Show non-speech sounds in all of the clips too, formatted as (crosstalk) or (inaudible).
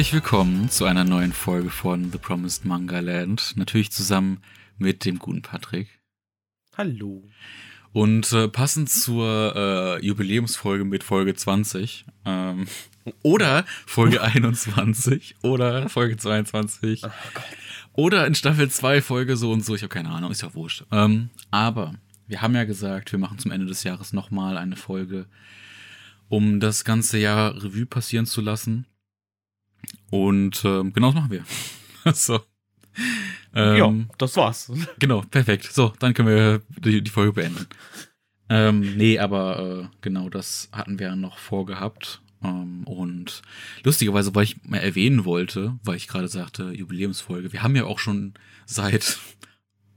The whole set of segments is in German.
Herzlich willkommen zu einer neuen Folge von The Promised Manga Land. Natürlich zusammen mit dem guten Patrick. Hallo. Und äh, passend zur äh, Jubiläumsfolge mit Folge 20 ähm, oder Folge (laughs) 21 oder Folge 22 Oh oder in Staffel 2 Folge so und so, ich habe keine Ahnung, ist ja wurscht. Ähm, aber wir haben ja gesagt, wir machen zum Ende des Jahres nochmal eine Folge, um das ganze Jahr Revue passieren zu lassen. Und ähm, genau das machen wir. (laughs) so. Ähm, ja, das war's. Genau, perfekt. So, dann können wir die, die Folge beenden. Ähm, nee, aber äh, genau das hatten wir ja noch vorgehabt. Ähm, und lustigerweise, weil ich mal erwähnen wollte, weil ich gerade sagte, Jubiläumsfolge, wir haben ja auch schon seit,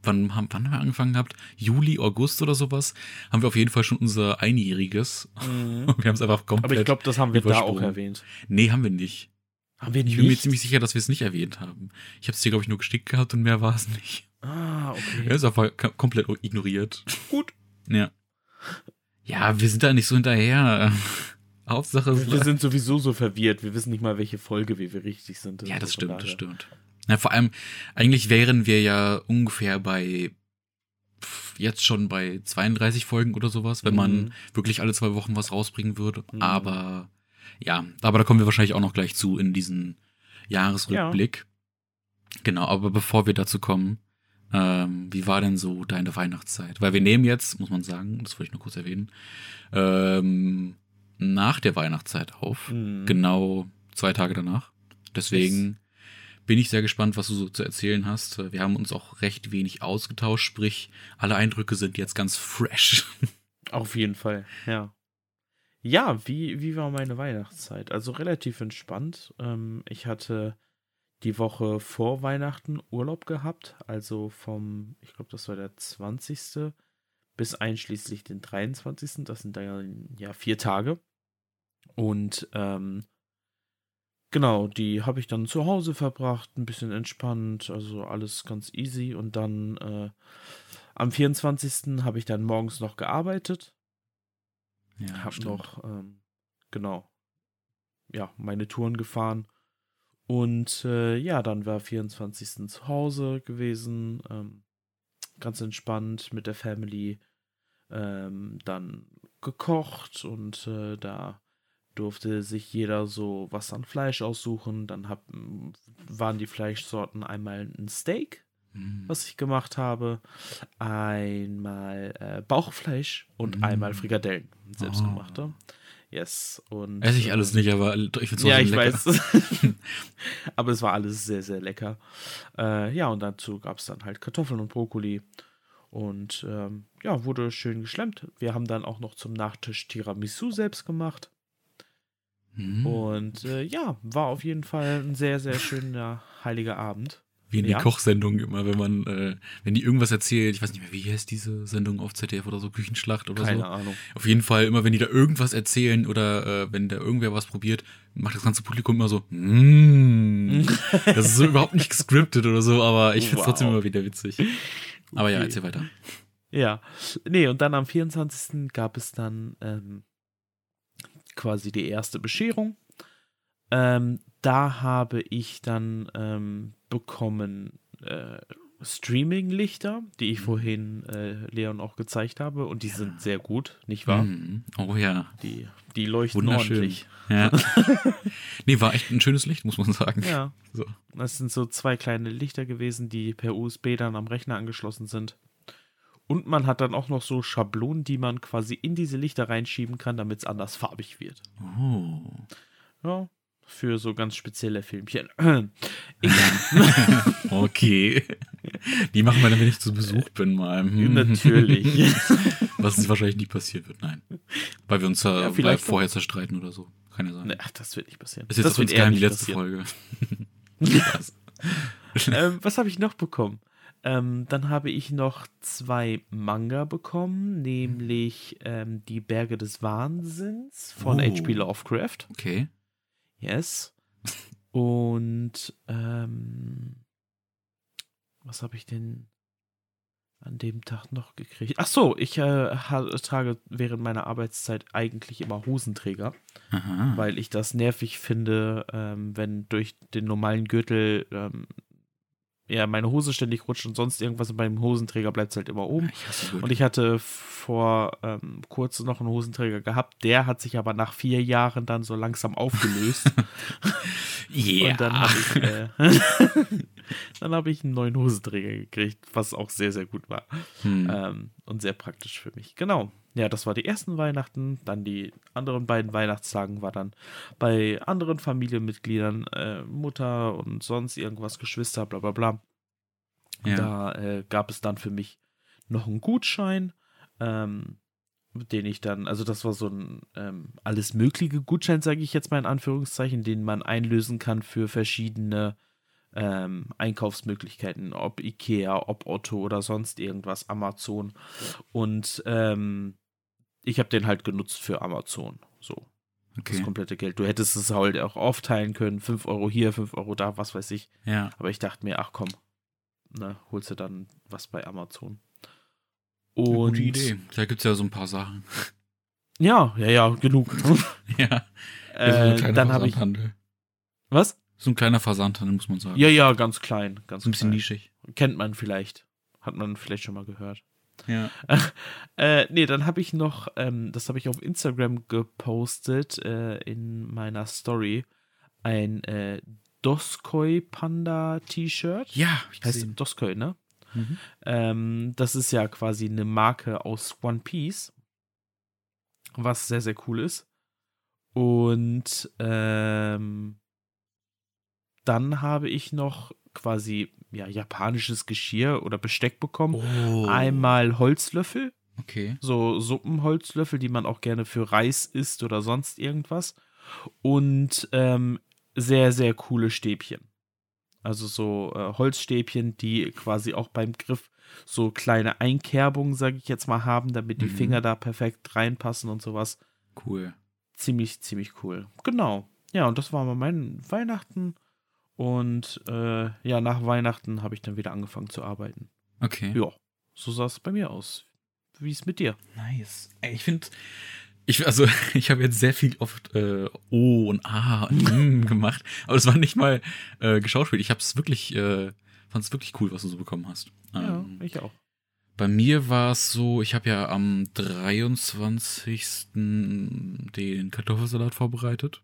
wann haben, wann haben wir angefangen gehabt? Juli, August oder sowas, haben wir auf jeden Fall schon unser Einjähriges. (laughs) Wir haben es einfach komplett. Aber ich glaube, das haben wir da auch erwähnt. Nee, haben wir nicht. Haben wir Ich bin mir ziemlich sicher, dass wir es nicht erwähnt haben. Ich habe es dir, glaube ich, nur gestickt gehabt und mehr war es nicht. Ah, okay. Er ist einfach k- komplett ignoriert. Gut. Ja. Ja, wir sind da nicht so hinterher. (laughs) Hauptsache, es Wir sind sowieso so verwirrt. Wir wissen nicht mal, welche Folge wir, wir richtig sind. ja, das Also von stimmt, das stimmt. Ja, vor allem, eigentlich wären wir ja ungefähr bei jetzt schon bei 32 Folgen oder sowas, wenn man Mhm. wirklich alle zwei Wochen was rausbringen würde. Mhm. Aber ja, aber da kommen wir wahrscheinlich auch noch gleich zu in diesen Jahresrückblick. Genau, aber bevor wir dazu kommen, ähm, wie war denn so deine Weihnachtszeit? Weil wir nehmen jetzt, muss man sagen, das wollte ich nur kurz erwähnen, ähm, nach der Weihnachtszeit auf. Mhm. Genau zwei Tage danach. Deswegen bin ich sehr gespannt, was du so zu erzählen hast. Wir haben uns auch recht wenig ausgetauscht, sprich, alle Eindrücke sind jetzt ganz fresh. Auf jeden Fall, ja. Ja, wie, wie war meine Weihnachtszeit? Also relativ entspannt. Ähm, ich hatte die Woche vor Weihnachten Urlaub gehabt, also vom, ich glaube, das war der 20. bis einschließlich den 23. Das sind dann ja vier Tage. Und ähm, genau, die habe ich dann zu Hause verbracht, ein bisschen entspannt, also alles ganz easy. Und dann äh, am 24. habe ich dann morgens noch gearbeitet Ja, hab noch, ähm, genau, ja, meine Touren gefahren. Und äh, ja, dann war 24. zu Hause gewesen, ähm, ganz entspannt mit der Family, ähm, dann gekocht und äh, da durfte sich jeder so was an Fleisch aussuchen. Dann hab, waren die Fleischsorten einmal ein Steak, Mhm. was ich gemacht habe, einmal äh, Bauchfleisch und Mm. einmal Frikadellen, selbstgemachte. Oh. Yes. Und, Ess ich alles äh, nicht, aber ich finde es Ja, ich lecker. weiß. (laughs) (laughs) Aber es war alles sehr, sehr lecker. Äh, ja, und dazu gab es dann halt Kartoffeln und Brokkoli. Und ähm, ja, wurde schön geschlemmt. Wir haben dann auch noch zum Nachtisch Tiramisu selbst gemacht. Mhm. Und äh, ja, war auf jeden Fall ein sehr, sehr schöner heiliger Abend. Wie in Ja. Kochsendungen immer, wenn man, äh, wenn die irgendwas erzählt, ich weiß nicht mehr, wie heißt diese Sendung auf ZDF oder so, Küchenschlacht oder Keine so. Ahnung. Auf jeden Fall, immer wenn die da irgendwas erzählen oder äh, wenn da irgendwer was probiert, macht das ganze Publikum immer so, mm. Das ist so überhaupt nicht gescriptet oder so, aber ich find's Wow. trotzdem immer wieder witzig. Aber ja, erzähl weiter. Ja, nee, und dann am 24. gab es dann ähm, quasi die erste Bescherung. Ähm, da habe ich dann ähm, bekommen äh, Streaming-Lichter, die ich vorhin äh, Leon auch gezeigt habe. Und die sind sehr gut, nicht wahr? Mhm. Oh ja, Die, die leuchten wunderschön. ordentlich. Ja. (laughs) nee, war echt ein schönes Licht, muss man sagen. Ja. So. Das sind so zwei kleine Lichter gewesen, die per USB dann am Rechner angeschlossen sind. Und man hat dann auch noch so Schablonen, die man quasi in diese Lichter reinschieben kann, damit es anders farbig wird. Oh. Ja, für so ganz spezielle Filmchen. Egal. (laughs) Okay. Die machen wir dann, wenn ich zu Besuch bin, mal. Hm. Natürlich. (laughs) Was ist wahrscheinlich nie passiert wird, nein. Weil wir uns Ja, vielleicht vorher zerstreiten oder so. Kann ja sein. Ach, das wird nicht passieren. ist jetzt das uns wird eher geheim die letzte passieren. Folge. (laughs) Ähm, was habe ich noch bekommen? Ähm, dann habe ich noch zwei Manga bekommen, nämlich ähm, Die Berge des Wahnsinns von Oh. H.P. Lovecraft. Okay. Yes. Und ähm, was habe ich denn? an dem Tag noch gekriegt? Ach so, ich äh, trage während meiner Arbeitszeit eigentlich immer Hosenträger, Aha. weil ich das nervig finde, ähm, wenn durch den normalen Gürtel ähm, ja, meine Hose ständig rutscht und sonst irgendwas und beim Hosenträger bleibt es halt immer oben. Hasse Gürtel. Und ich hatte vor ähm, kurzem noch einen Hosenträger gehabt, der hat sich aber nach vier Jahren dann so langsam aufgelöst. (laughs) yeah. Und dann habe ich, äh, (laughs) dann hab ich einen neuen Hosenträger gekriegt, was auch sehr, sehr gut war. hm. Ähm, und sehr praktisch für mich. Genau. Ja, das war die ersten Weihnachten. Dann die anderen beiden Weihnachtstagen war dann bei anderen Familienmitgliedern, äh, Mutter und sonst irgendwas, Geschwister, bla bla bla. ja. Da äh, gab es dann für mich noch einen Gutschein, ähm, den ich dann, also das war so ein ähm, alles mögliche Gutschein, sage ich jetzt mal in Anführungszeichen, den man einlösen kann für verschiedene ähm, Einkaufsmöglichkeiten, ob Ikea, ob Otto oder sonst irgendwas, Amazon. Und ähm, ich habe den halt genutzt für Amazon. So, das okay. komplette Geld. Du hättest es halt auch aufteilen können, 5 Euro hier, 5 Euro da, was weiß ich. Ja. Aber ich dachte mir, ach komm, ne, holst du dann was bei Amazon. Eine Und Gute Idee. Da gibt es ja so ein paar Sachen. ja, ja, ja, genug. (laughs) ja. äh, dann habe ich. Was? So ein kleiner Versandhandel, muss man sagen. Ja, ja, ganz klein. Ganz So ein bisschen klein. nischig. Kennt man vielleicht. Hat man vielleicht schon mal gehört. Ja. (laughs) Äh, nee, dann habe ich noch, ähm, das habe ich auf Instagram gepostet, äh, in meiner Story, ein äh, Doskoi Panda T-Shirt. Ja, ich Heißt. Doskoi, ne? Mhm. Ähm, das ist ja quasi eine Marke aus One Piece, was sehr, sehr cool ist. Und ähm, dann habe ich noch quasi ja, japanisches Geschirr oder Besteck bekommen. Oh. Einmal Holzlöffel, Okay. so Suppenholzlöffel, die man auch gerne für Reis isst oder sonst irgendwas. Und ähm, sehr, sehr coole Stäbchen. Also so äh, Holzstäbchen, die quasi auch beim Griff so kleine Einkerbungen, sage ich jetzt mal, haben, damit die Mhm. Finger da perfekt reinpassen und sowas. Cool. Ziemlich, ziemlich cool. Genau. Ja, und das war mal mein Weihnachten. Und äh, ja, nach Weihnachten habe ich dann wieder angefangen zu arbeiten. Okay. Ja, so sah es bei mir aus. Wie ist mit dir? Nice. Ey, ich finde, ich, also, (laughs) ich habe jetzt sehr viel oft äh, O und A und M (laughs) gemacht, aber es war nicht mal äh, geschauspielt. Ich habe es wirklich, äh, fand es wirklich cool, was du so bekommen hast. Ja, Ähm, ich auch. bei mir war es so, ich habe ja am 23. den Kartoffelsalat vorbereitet.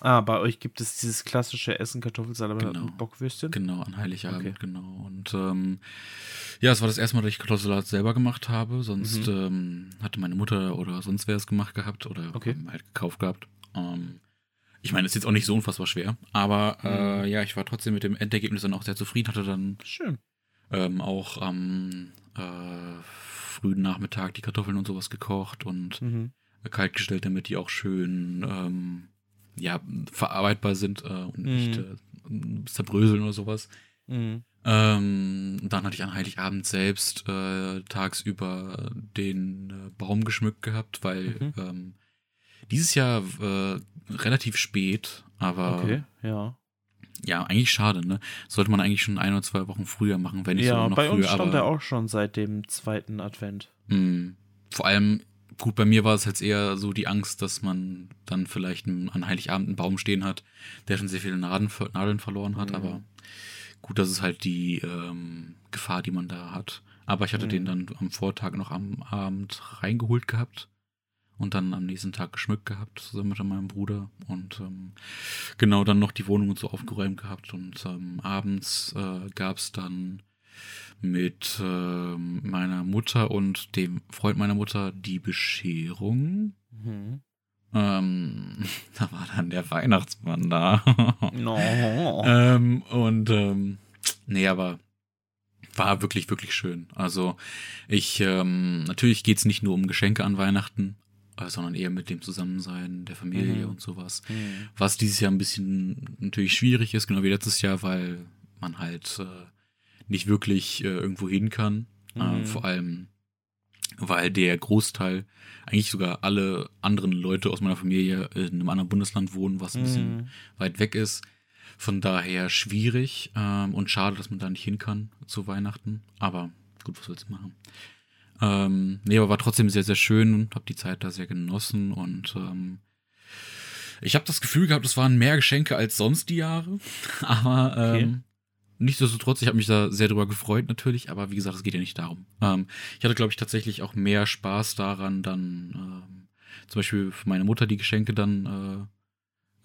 Ah, bei euch gibt es dieses klassische Essen Kartoffelsalat Genau. mit Bockwürstchen. Genau, an Heiligabend, Okay. genau. Und ähm, ja, es war das erste Mal, dass ich Kartoffelsalat selber gemacht habe. Sonst Mhm. ähm, hatte meine Mutter oder sonst wer es gemacht gehabt oder Okay. halt gekauft gehabt. Ähm, ich meine, es ist jetzt auch nicht so unfassbar schwer, aber äh, Mhm. ja, ich war trotzdem mit dem Endergebnis dann auch sehr zufrieden. Hatte dann Schön. ähm, auch am äh, frühen Nachmittag die Kartoffeln und sowas gekocht und Mhm. kalt gestellt, damit die auch schön ähm, ja, verarbeitbar sind äh, und nicht Mhm. äh, zerbröseln oder sowas. Mhm. Ähm, dann hatte ich an Heiligabend selbst äh, tagsüber den äh, Baum geschmückt gehabt, weil Mhm. ähm, dieses Jahr äh, relativ spät, aber Okay, ja. ja, eigentlich schade, ne? Sollte man eigentlich schon ein oder zwei Wochen früher machen, wenn nicht Ja, sogar noch bei früher, uns stand aber er auch schon seit dem zweiten Advent. mh, vor allem, gut, bei mir war es jetzt eher so die Angst, dass man dann vielleicht einen- an Heiligabend einen Baum stehen hat, der schon sehr viele Nadeln, Nadeln verloren hat, Mhm. aber gut, das ist halt die ähm, Gefahr, die man da hat. Aber ich hatte Mhm. den dann am Vortag noch am Abend reingeholt gehabt und dann am nächsten Tag geschmückt gehabt, zusammen mit meinem Bruder. Und ähm, genau dann noch die Wohnung und so aufgeräumt gehabt. Und ähm, abends äh, gab es dann mit ähm, meiner Mutter und dem Freund meiner Mutter die Bescherung. Mhm. Ähm, (laughs) da war dann der Weihnachtsmann da. (laughs) No. ähm, und ähm, nee, aber war wirklich, wirklich schön. Also ich, ähm, natürlich geht's nicht nur um Geschenke an Weihnachten, äh, sondern eher mit dem Zusammensein der Familie Mhm. und sowas. Mhm. Was dieses Jahr ein bisschen natürlich schwierig ist, genau wie letztes Jahr, weil man halt äh, nicht wirklich äh, irgendwo hin kann. Äh, Mhm. vor allem, weil der Großteil, eigentlich sogar alle anderen Leute aus meiner Familie in einem anderen Bundesland wohnen, was ein bisschen Mhm. weit weg ist. Von daher schwierig ähm, und schade, dass man da nicht hin kann zu Weihnachten. Aber gut, was willst du machen? Ähm, nee, aber war trotzdem sehr, sehr schön und habe die Zeit da sehr genossen und ähm, ich habe das Gefühl gehabt, es waren mehr Geschenke als sonst die Jahre. (laughs) Aber ähm. Nichtsdestotrotz, ich habe mich da sehr drüber gefreut natürlich, aber wie gesagt, es geht ja nicht darum. Ähm, ich hatte, glaube ich, tatsächlich auch mehr Spaß daran, dann ähm, zum Beispiel für meine Mutter die Geschenke dann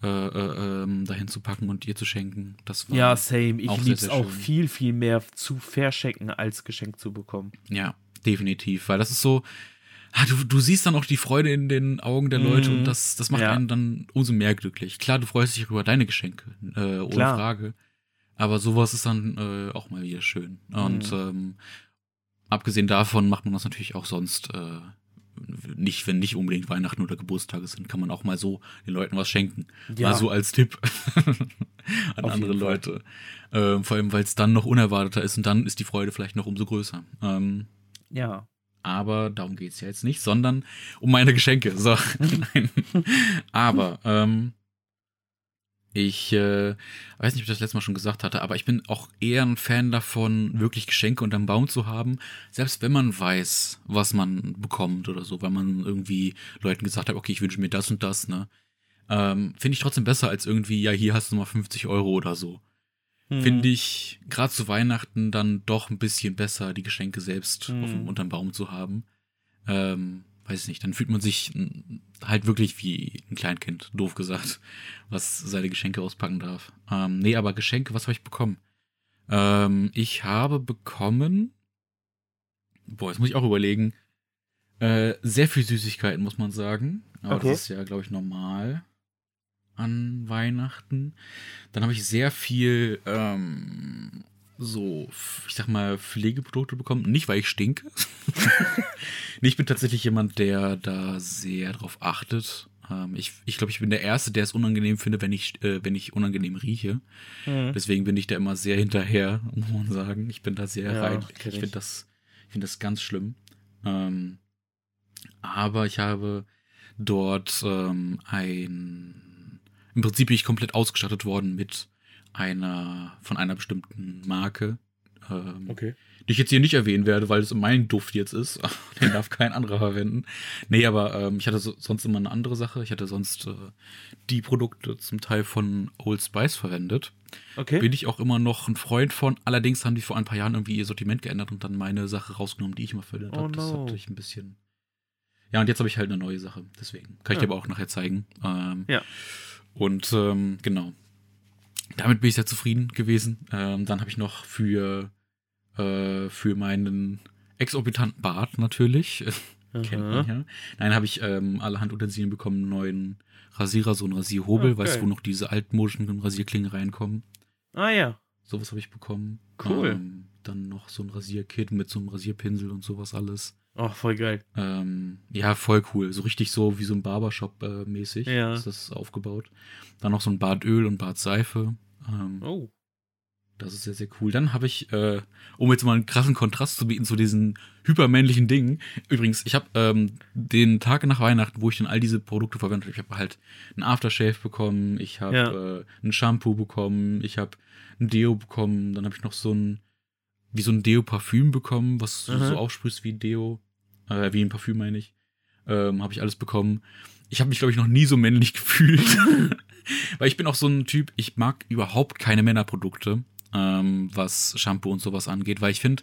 äh, äh, äh, ähm, dahin zu packen und ihr zu schenken. Das war ja, same. Ich liebe es auch viel, viel mehr zu verschenken, als Geschenk zu bekommen. Ja, definitiv. Weil das ist so, ah, du, du siehst dann auch die Freude in den Augen der Leute mhm. und das, das macht ja. einen dann umso mehr glücklich. Klar, du freust dich über deine Geschenke, äh, ohne Klar. Frage. Aber sowas ist dann äh, auch mal wieder schön. Und mhm. ähm, abgesehen davon macht man das natürlich auch sonst äh, nicht, wenn nicht unbedingt Weihnachten oder Geburtstage sind, kann man auch mal so den Leuten was schenken. Ja. Mal so als Tipp (laughs) an Auf andere Leute. Ähm, vor allem, weil es dann noch unerwarteter ist und dann ist die Freude vielleicht noch umso größer. Ähm, ja aber darum geht es ja jetzt nicht, sondern um meine Geschenke. So, (laughs) nein. (laughs) Aber ähm, ich äh, weiß nicht, ob ich das letzte Mal schon gesagt hatte, aber ich bin auch eher ein Fan davon, wirklich Geschenke unterm Baum zu haben, selbst wenn man weiß, was man bekommt oder so, weil man irgendwie Leuten gesagt hat, okay, ich wünsche mir das und das, ne? Ähm, Finde ich trotzdem besser als irgendwie, ja, hier hast du mal 50 Euro oder so hm. finde ich gerade zu Weihnachten dann doch ein bisschen besser, die Geschenke selbst hm. auf dem, unterm Baum zu haben. Ähm, weiß nicht, dann fühlt man sich halt wirklich wie ein Kleinkind, doof gesagt, was seine Geschenke auspacken darf. Ähm, nee, aber Geschenke, was habe ich bekommen? Ähm, ich habe bekommen, boah, jetzt muss ich auch überlegen, äh, sehr viel Süßigkeiten, muss man sagen. Aber okay. das ist ja, glaube ich, normal an Weihnachten. Dann habe ich sehr viel ähm, so, ich sag mal, Pflegeprodukte bekommen. Nicht, weil ich stinke. (laughs) nee, ich bin tatsächlich jemand, der da sehr drauf achtet. Ähm, ich ich glaube, ich bin der Erste, der es unangenehm findet, wenn ich, äh, wenn ich unangenehm rieche. Mhm. Deswegen bin ich da immer sehr hinterher, (laughs) muss man sagen. Ich bin da sehr ja, rein. Ich finde das, ich finde das ganz schlimm. Ähm, aber ich habe dort ähm, ein im Prinzip bin ich komplett ausgestattet worden mit einer, von einer bestimmten Marke. Ähm, okay. Die ich jetzt hier nicht erwähnen werde, weil es mein Duft jetzt ist. (laughs) Den darf kein anderer verwenden. Nee, aber ähm, ich hatte so, sonst immer eine andere Sache. Ich hatte sonst äh, die Produkte zum Teil von Old Spice verwendet. Okay. Bin ich auch immer noch ein Freund von. Allerdings haben die vor ein paar Jahren irgendwie ihr Sortiment geändert und dann meine Sache rausgenommen, die ich immer verwendet oh, habe. Das no. hat sich ein bisschen. Ja, und jetzt habe ich halt eine neue Sache. Deswegen. Kann ich ja. dir aber auch nachher zeigen. Ähm, ja. Und ähm, genau. Damit bin ich sehr zufrieden gewesen. Ähm, dann habe ich noch für, äh, für meinen exorbitanten Bart natürlich. (laughs) Kennt man ja. Nein, habe ich ähm, allerhand Utensilien bekommen, einen neuen Rasierer, so ein Rasierhobel, okay. weißt du, wo noch diese altmodischen Rasierklingen reinkommen. Ah ja. Sowas habe ich bekommen. Cool. Ähm, dann noch so ein Rasierkit mit so einem Rasierpinsel und sowas alles. Oh, voll geil. Ähm, ja, voll cool. So richtig so wie so ein Barbershop-mäßig äh, ja. ist das aufgebaut. Dann noch so ein Bartöl und Bartseife. Ähm, oh. Das ist sehr, sehr cool. Dann habe ich, äh, um jetzt mal einen krassen Kontrast zu bieten zu diesen hypermännlichen Dingen. Übrigens, ich habe ähm, den Tag nach Weihnachten, wo ich dann all diese Produkte verwendet habe, ich habe halt ein Aftershave bekommen, ich habe ja. äh, ein Shampoo bekommen, ich habe ein Deo bekommen, dann habe ich noch so ein, wie so ein Deo-Parfüm bekommen, was du so aufsprühst wie Deo äh, wie ein Parfüm meine ich, ähm, habe ich alles bekommen. Ich habe mich, glaube ich, noch nie so männlich (laughs) gefühlt. (laughs) Weil ich bin auch so ein Typ, ich mag überhaupt keine Männerprodukte, ähm, was Shampoo und sowas angeht, weil ich finde,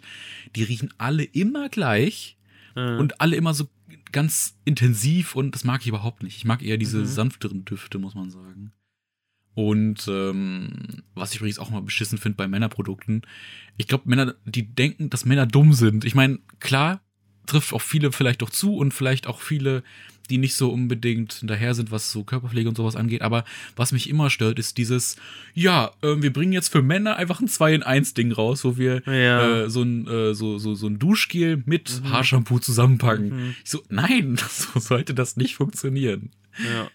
die riechen alle immer gleich mhm. und alle immer so ganz intensiv und das mag ich überhaupt nicht. Ich mag eher diese mhm. sanfteren Düfte, muss man sagen. Und ähm, was ich übrigens auch mal beschissen finde bei Männerprodukten, ich glaube, Männer, die denken, dass Männer dumm sind. Ich meine, klar, trifft auch viele vielleicht doch zu und vielleicht auch viele, die nicht so unbedingt hinterher sind, was so Körperpflege und sowas angeht. Aber was mich immer stört, ist dieses, ja, äh, wir bringen jetzt für Männer einfach ein 2 in 1 Ding raus, wo wir ja. äh, so, ein, äh, so, so, so ein Duschgel mit mhm. Haarshampoo zusammenpacken. Mhm. Ich so, nein, (laughs) so sollte das nicht funktionieren. Ja.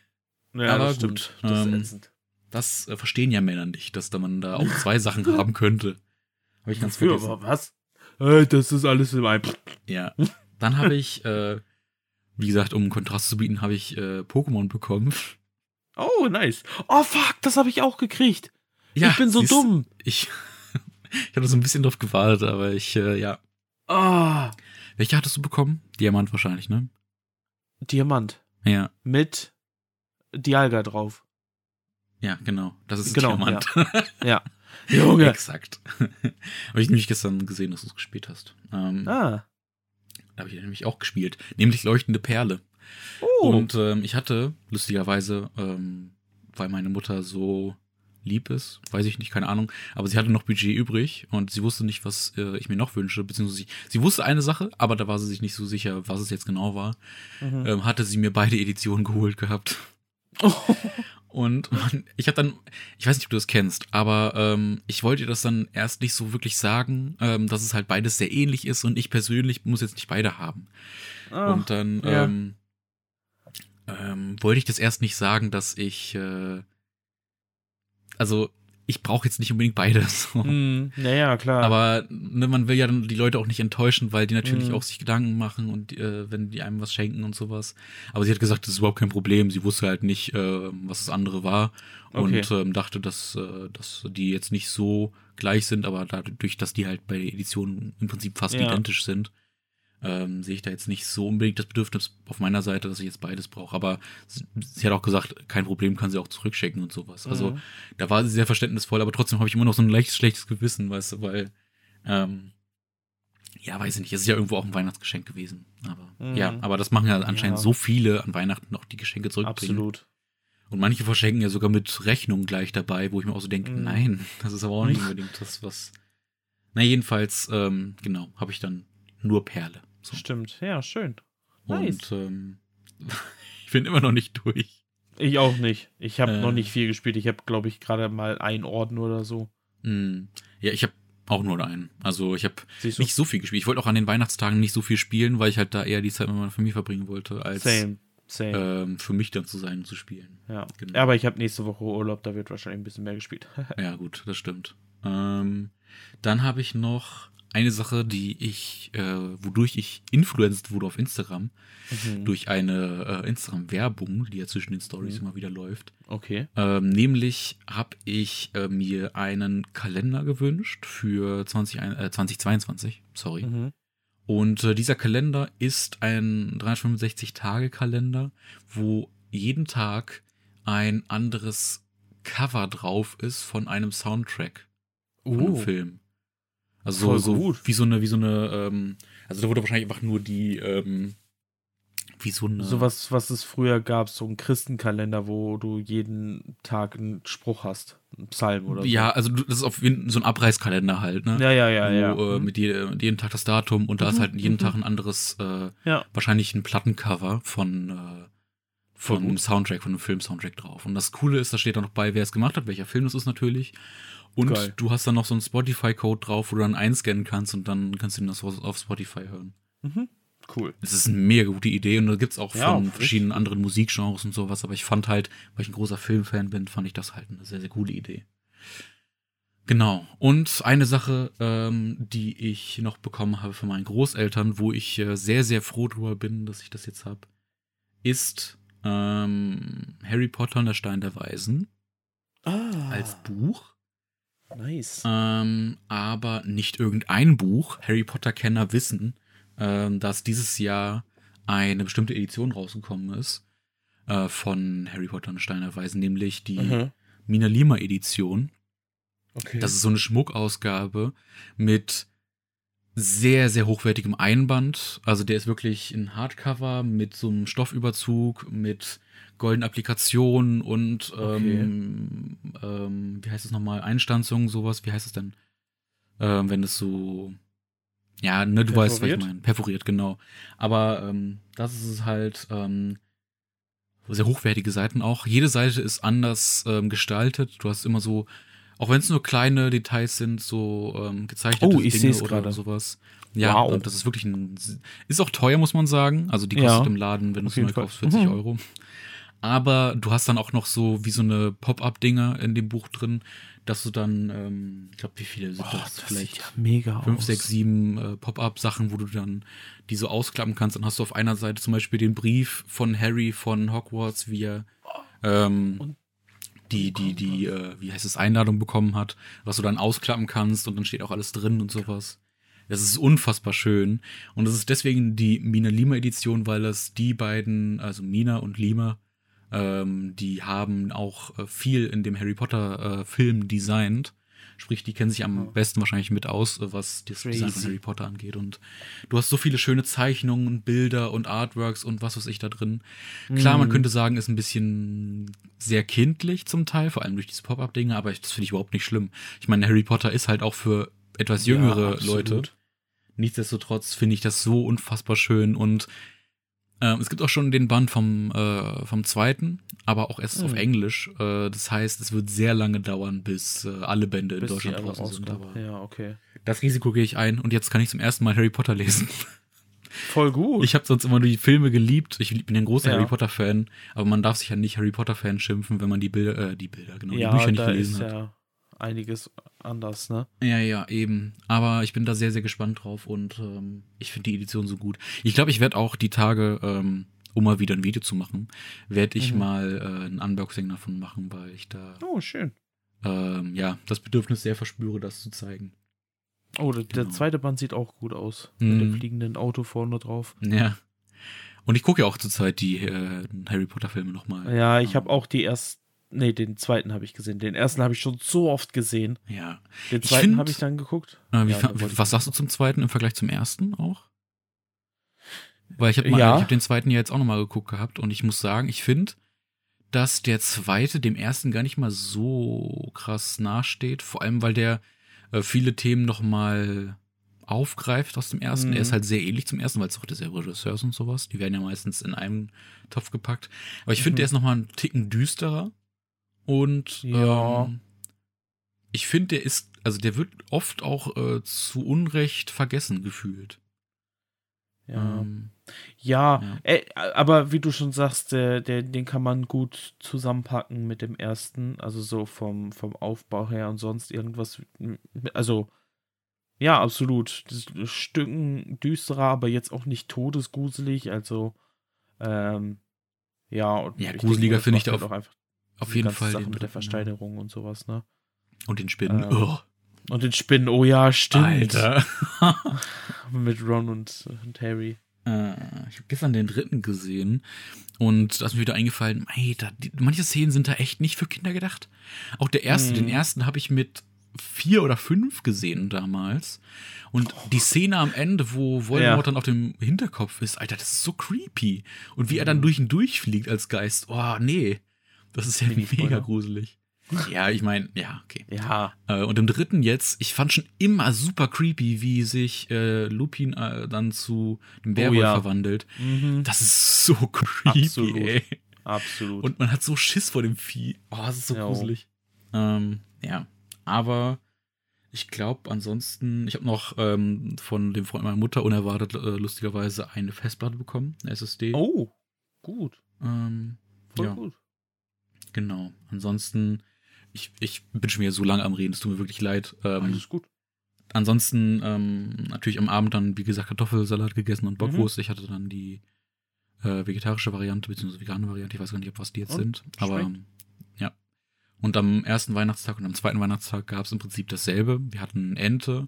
Ja, Aber das gut, Das, ähm, das äh, verstehen ja Männer nicht, dass da man da auch zwei Sachen (laughs) haben könnte. Habe ich ganz vergessen. Was? Äh, das ist alles im Ein. (laughs) Ja. Dann habe ich, äh, wie gesagt, um Kontrast zu bieten, habe ich äh, Pokémon bekommen. Oh, nice. Oh, fuck, das habe ich auch gekriegt. Ja, ich bin so dumm. Ich, (laughs) ich hatte so ein bisschen drauf gewartet, aber ich, äh, ja. Ah, Welche hattest du bekommen? Diamant wahrscheinlich, ne? Diamant. Ja, Mit Dialga drauf. Ja, genau. Das ist Genau, Diamant. Ja. (laughs) Junge. Exakt. (laughs) habe ich nämlich gestern gesehen, dass du es gespielt hast. Ähm, Ah. Da habe ich nämlich auch gespielt. Nämlich Leuchtende Perle. Oh. Und ähm, ich hatte, lustigerweise, ähm, weil meine Mutter so lieb ist, weiß ich nicht, keine Ahnung, aber sie hatte noch Budget übrig und sie wusste nicht, was äh, ich mir noch wünsche, beziehungsweise sie, sie wusste eine Sache, aber da war sie sich nicht so sicher, was es jetzt genau war. Mhm. Ähm, hatte sie mir beide Editionen geholt gehabt. Und man, ich habe dann, ich weiß nicht, ob du das kennst, aber ähm, ich wollte ihr das dann erst nicht so wirklich sagen, ähm, dass es halt beides sehr ähnlich ist und ich persönlich muss jetzt nicht beide haben. Ah, Und dann ja. ähm, ähm, wollte ich das erst nicht sagen, dass ich, äh, also ich brauche jetzt nicht unbedingt beides. (laughs) So. hm, naja, klar. Aber ne, man will ja dann die Leute auch nicht enttäuschen, weil die natürlich Mhm. auch sich Gedanken machen und äh, wenn die einem was schenken und sowas. Aber sie hat gesagt, das ist überhaupt kein Problem. Sie wusste halt nicht, äh, was das andere war Okay. und ähm, dachte, dass, äh, dass die jetzt nicht so gleich sind, aber dadurch, dass die halt bei der Edition im Prinzip fast Ja. identisch sind, ähm, sehe ich da jetzt nicht so unbedingt das Bedürfnis auf meiner Seite, dass ich jetzt beides brauche. Aber sie, sie hat auch gesagt, kein Problem, kann sie auch zurückschicken und sowas. Also Mhm. da war sie sehr verständnisvoll, aber trotzdem habe ich immer noch so ein leichtes schlechtes Gewissen, weißt du, weil ähm, ja, weiß ich nicht, es ist ja irgendwo auch ein Weihnachtsgeschenk gewesen. Aber Mhm. ja, aber das machen ja anscheinend Ja. so viele an Weihnachten noch die Geschenke zurückbringen. Absolut. Und manche verschenken ja sogar mit Rechnung gleich dabei, wo ich mir auch so denke, Mhm. nein, (laughs) das ist aber auch nicht unbedingt das, was. Na, jedenfalls, ähm, genau, habe ich dann nur Perle. So. Stimmt. Ja, schön. Nice. Und ähm, (laughs) ich bin immer noch nicht durch. Ich auch nicht. Ich habe Äh. noch nicht viel gespielt. Ich habe, glaube ich, gerade mal einen Orden oder so. Hm. Ja, ich habe auch nur einen. Also ich habe nicht so viel gespielt. Ich wollte auch an den Weihnachtstagen nicht so viel spielen, weil ich halt da eher die Zeit mit meiner Familie verbringen wollte, als Same. Same. ähm, für mich dann zu sein und zu spielen. ja. genau. Aber ich habe nächste Woche Urlaub, da wird wahrscheinlich ein bisschen mehr gespielt. (laughs) Ja, gut, das stimmt. Ähm, dann habe ich noch eine Sache, die ich, äh, wodurch ich influenced wurde auf Instagram, Mhm. durch eine äh, Instagram-Werbung, die ja zwischen den Stories Mhm. immer wieder läuft. Okay. Ähm, nämlich habe ich äh, mir einen Kalender gewünscht für 20, äh, 2022, sorry. Mhm. Und äh, dieser Kalender ist ein 365-Tage-Kalender, wo jeden Tag ein anderes Cover drauf ist von einem Soundtrack von einem Uh, Film. Also voll so, so gut. wie so eine, wie so eine, ähm, also da wurde wahrscheinlich einfach nur die, ähm, wie so eine. sowas, was es früher gab, so ein Christenkalender, wo du jeden Tag einen Spruch hast. Einen Psalm oder so. Ja, also das ist auf jeden so ein Abreißkalender halt, ne? Ja, ja, ja, wo, ja. Äh, Mhm. mit, je, mit jedem Tag das Datum und da ist Mhm, halt jeden mhm. Tag ein anderes, äh, Ja. wahrscheinlich ein Plattencover von, äh, von einem. Soundtrack, von einem Film-Soundtrack drauf. Und das Coole ist, da steht dann noch bei, wer es gemacht hat, welcher Film das ist natürlich. Und Geil. du hast dann noch so einen Spotify-Code drauf, wo du dann einscannen kannst und dann kannst du das auf Spotify hören. Mhm. Cool. Das ist eine mega gute Idee und da gibt's auch Ja, von verschiedenen anderen Musikgenres und sowas, aber ich fand halt, weil ich ein großer Filmfan bin, fand ich das halt eine sehr, sehr coole Idee. Genau. Und eine Sache, ähm, die ich noch bekommen habe von meinen Großeltern, wo ich äh, sehr, sehr froh drüber bin, dass ich das jetzt habe, ist ähm, Harry Potter und der Stein der Weisen Ah, als Buch. Nice. Ähm, aber nicht irgendein Buch. Harry Potter-Kenner wissen, ähm, dass dieses Jahr eine bestimmte Edition rausgekommen ist äh, von Harry Potter und der Stein der Weisen, nämlich die Mhm. Mina Lima Edition. Okay. Das ist so eine Schmuckausgabe mit sehr, sehr hochwertigem Einband. Also der ist wirklich ein Hardcover mit so einem Stoffüberzug, mit goldenen Applikationen und ähm, ähm, wie heißt es nochmal, Einstanzung, sowas, wie heißt es denn? Ähm, wenn es so, ja, ne, du weißt, was ich Perforiert? meine. Perforiert, genau. Aber ähm, das ist halt, ähm, sehr hochwertige Seiten auch. Jede Seite ist anders ähm, gestaltet. Du hast immer so, auch wenn es nur kleine Details sind, so ähm, gezeichnete Oh, ich Dinge oder gerade. sowas. Ja, Wow. und das ist wirklich ein, ist auch teuer, muss man sagen. Also die Ja, kostet im Laden, wenn du es neu kaufst, 40 Mhm. Euro. Aber du hast dann auch noch so wie so eine Pop-up-Dinger in dem Buch drin, dass du dann, ähm, ich glaube, wie viele sind Oh, das? das Vielleicht ja mega fünf, aus. sechs, sieben äh, Pop-up-Sachen, wo du dann die so ausklappen kannst. Dann hast du auf einer Seite zum Beispiel den Brief von Harry von Hogwarts, wie er ähm, die, die, die, äh, wie heißt es, Einladung bekommen hat, was du dann ausklappen kannst und dann steht auch alles drin und sowas. Das ist unfassbar schön. Und das ist deswegen die Mina Lima Edition, weil das die beiden, also Mina und Lima, ähm, die haben auch äh, viel in dem Harry Potter äh, Film designt. Sprich, die kennen sich am besten wahrscheinlich mit aus, äh, was das Design von Harry Potter angeht. Und du hast so viele schöne Zeichnungen, Bilder und Artworks und was weiß ich da drin. Klar, Mhm. man könnte sagen, ist ein bisschen sehr kindlich zum Teil, vor allem durch diese Pop-Up-Dinge, aber ich, das finde ich überhaupt nicht schlimm. Ich meine, Harry Potter ist halt auch für etwas Ja, jüngere absolut. Leute. Nichtsdestotrotz finde ich das so unfassbar schön und ähm, es gibt auch schon den Band vom, äh, vom zweiten, aber auch erst auf Mhm. Englisch. Äh, das heißt, es wird sehr lange dauern, bis äh, alle Bände in Bis die Deutschland draußen sind. Aber Ja, okay. das Risiko gehe ich ein und jetzt kann ich zum ersten Mal Harry Potter lesen. (laughs) Voll gut. Ich habe sonst immer nur die Filme geliebt. Ich bin ein großer Ja. Harry Potter-Fan, aber man darf sich ja nicht Harry Potter-Fan schimpfen, wenn man die Bilder, äh, die Bilder, genau, ja, die Bücher nicht gelesen ist hat. ja einiges anders, ne? Ja, ja, eben. Aber ich bin da sehr, sehr gespannt drauf und ähm, ich finde die Edition so gut. Ich glaube, ich werde auch die Tage, ähm, um mal wieder ein Video zu machen, werde ich Mhm. mal äh, ein Unboxing davon machen, weil ich da Oh, schön. ähm, ja das Bedürfnis sehr verspüre, das zu zeigen. Oh, der, der Genau. zweite Band sieht auch gut aus. Mhm. Mit dem fliegenden Auto vorne drauf. Ja. Und ich gucke ja auch zurzeit die äh, Harry Potter-Filme nochmal. Ja, ich Ähm, habe auch die ersten. Nee, den zweiten habe ich gesehen. Den ersten habe ich schon so oft gesehen. Ja. Den zweiten habe ich dann geguckt. Äh, Ja, dann was sagst du zum zweiten im Vergleich zum ersten auch? Weil ich habe Ja. ich hab den zweiten ja jetzt auch nochmal geguckt gehabt und ich muss sagen, ich finde, dass der zweite dem ersten gar nicht mal so krass nachsteht. Vor allem, weil der äh, viele Themen nochmal aufgreift aus dem ersten. Mhm. Er ist halt sehr ähnlich zum ersten, weil es auch derselbe Regisseur ist und sowas. Die werden ja meistens in einem Topf gepackt. Aber ich finde, Mhm. der ist nochmal einen Ticken düsterer. Und Ja. ähm, ich finde, der ist, also der wird oft auch äh, zu Unrecht vergessen gefühlt. Ja. Ähm, Ja, Ja. Äh, aber wie du schon sagst, der, der, den kann man gut zusammenpacken mit dem ersten, also so vom, vom Aufbau her und sonst irgendwas. Also, ja, absolut. Das Stücken düsterer, aber jetzt auch nicht todesgruselig, also, ähm, ja. Und Ja, gruseliger finde ich da halt auch einfach auf jeden Fall. Sache den mit der dritten, ja. Versteinerung und sowas, ne? Und den Spinnen. Ähm, oh, Und den Spinnen, oh ja, stimmt. Alter. (laughs) Mit Ron und, und Harry. Äh, ich habe gestern den dritten gesehen und da ist mir wieder eingefallen, ey, da, die, manche Szenen sind da echt nicht für Kinder gedacht. Auch der erste, Mhm. den ersten habe ich mit vier oder fünf gesehen damals. Und die Szene am Ende, wo Voldemort Ja. dann auf dem Hinterkopf ist, Alter, das ist so creepy. Und wie er dann Mhm. durch ihn durchfliegt als Geist, oh, nee. Das ist ja mega gruselig. Ja, ich meine, ja, okay. Ja. Äh, und im dritten jetzt, ich fand schon immer super creepy, wie sich äh, Lupin äh, dann zu einem Werwolf Oh ja. verwandelt. Mhm. Das ist so (laughs) creepy, Absolut. ey. Absolut. Und man hat so Schiss vor dem Vieh. Oh, das ist so Ja. gruselig. Ähm, ja, aber ich glaube ansonsten, ich habe noch ähm, von dem Freund meiner Mutter unerwartet äh, lustigerweise eine Festplatte bekommen, eine SSD. oh, gut. Ähm, Voll ja, gut. Genau. Ansonsten, ich, ich bin schon wieder so lange am Reden, es tut mir wirklich leid. Ähm, Alles gut. ansonsten ähm, natürlich am Abend dann, wie gesagt, Kartoffelsalat gegessen Mhm. und Bockwurst. Ich hatte dann die äh, vegetarische Variante, beziehungsweise vegane Variante. Ich weiß gar nicht, ob was die jetzt Und? sind. Aber Schmeckt? ähm, ja. Und am ersten Weihnachtstag und am zweiten Weihnachtstag gab es im Prinzip dasselbe. Wir hatten Ente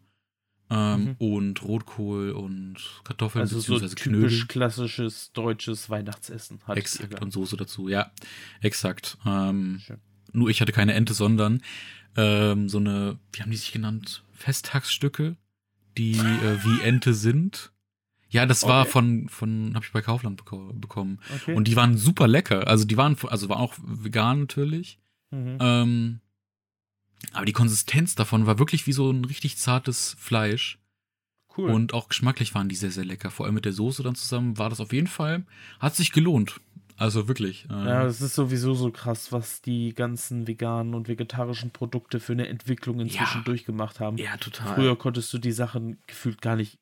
ähm, und Rotkohl und Kartoffeln, Also so beziehungsweise typisch Knödel. klassisches deutsches Weihnachtsessen. Exakt. Und Soße dazu, ja. Exakt. Ähm, nur ich hatte keine Ente, sondern ähm, so eine, wie haben die sich genannt? Festtagsstücke, die äh, wie (laughs) Ente sind. Ja, das war Okay. von, von, habe ich bei Kaufland beko bekommen. Okay. Und die waren super lecker. Also die waren, also waren auch vegan natürlich. mhm. Ähm, aber die Konsistenz davon war wirklich wie so ein richtig zartes Fleisch. cool. Und auch geschmacklich waren die sehr, sehr lecker. Vor allem mit der Soße dann zusammen war das auf jeden Fall, hat sich gelohnt. Also wirklich. äh, ja, es ist sowieso so krass, was die ganzen veganen und vegetarischen Produkte für eine Entwicklung inzwischen Ja. durchgemacht haben. ja, total. Früher konntest du die Sachen gefühlt gar nicht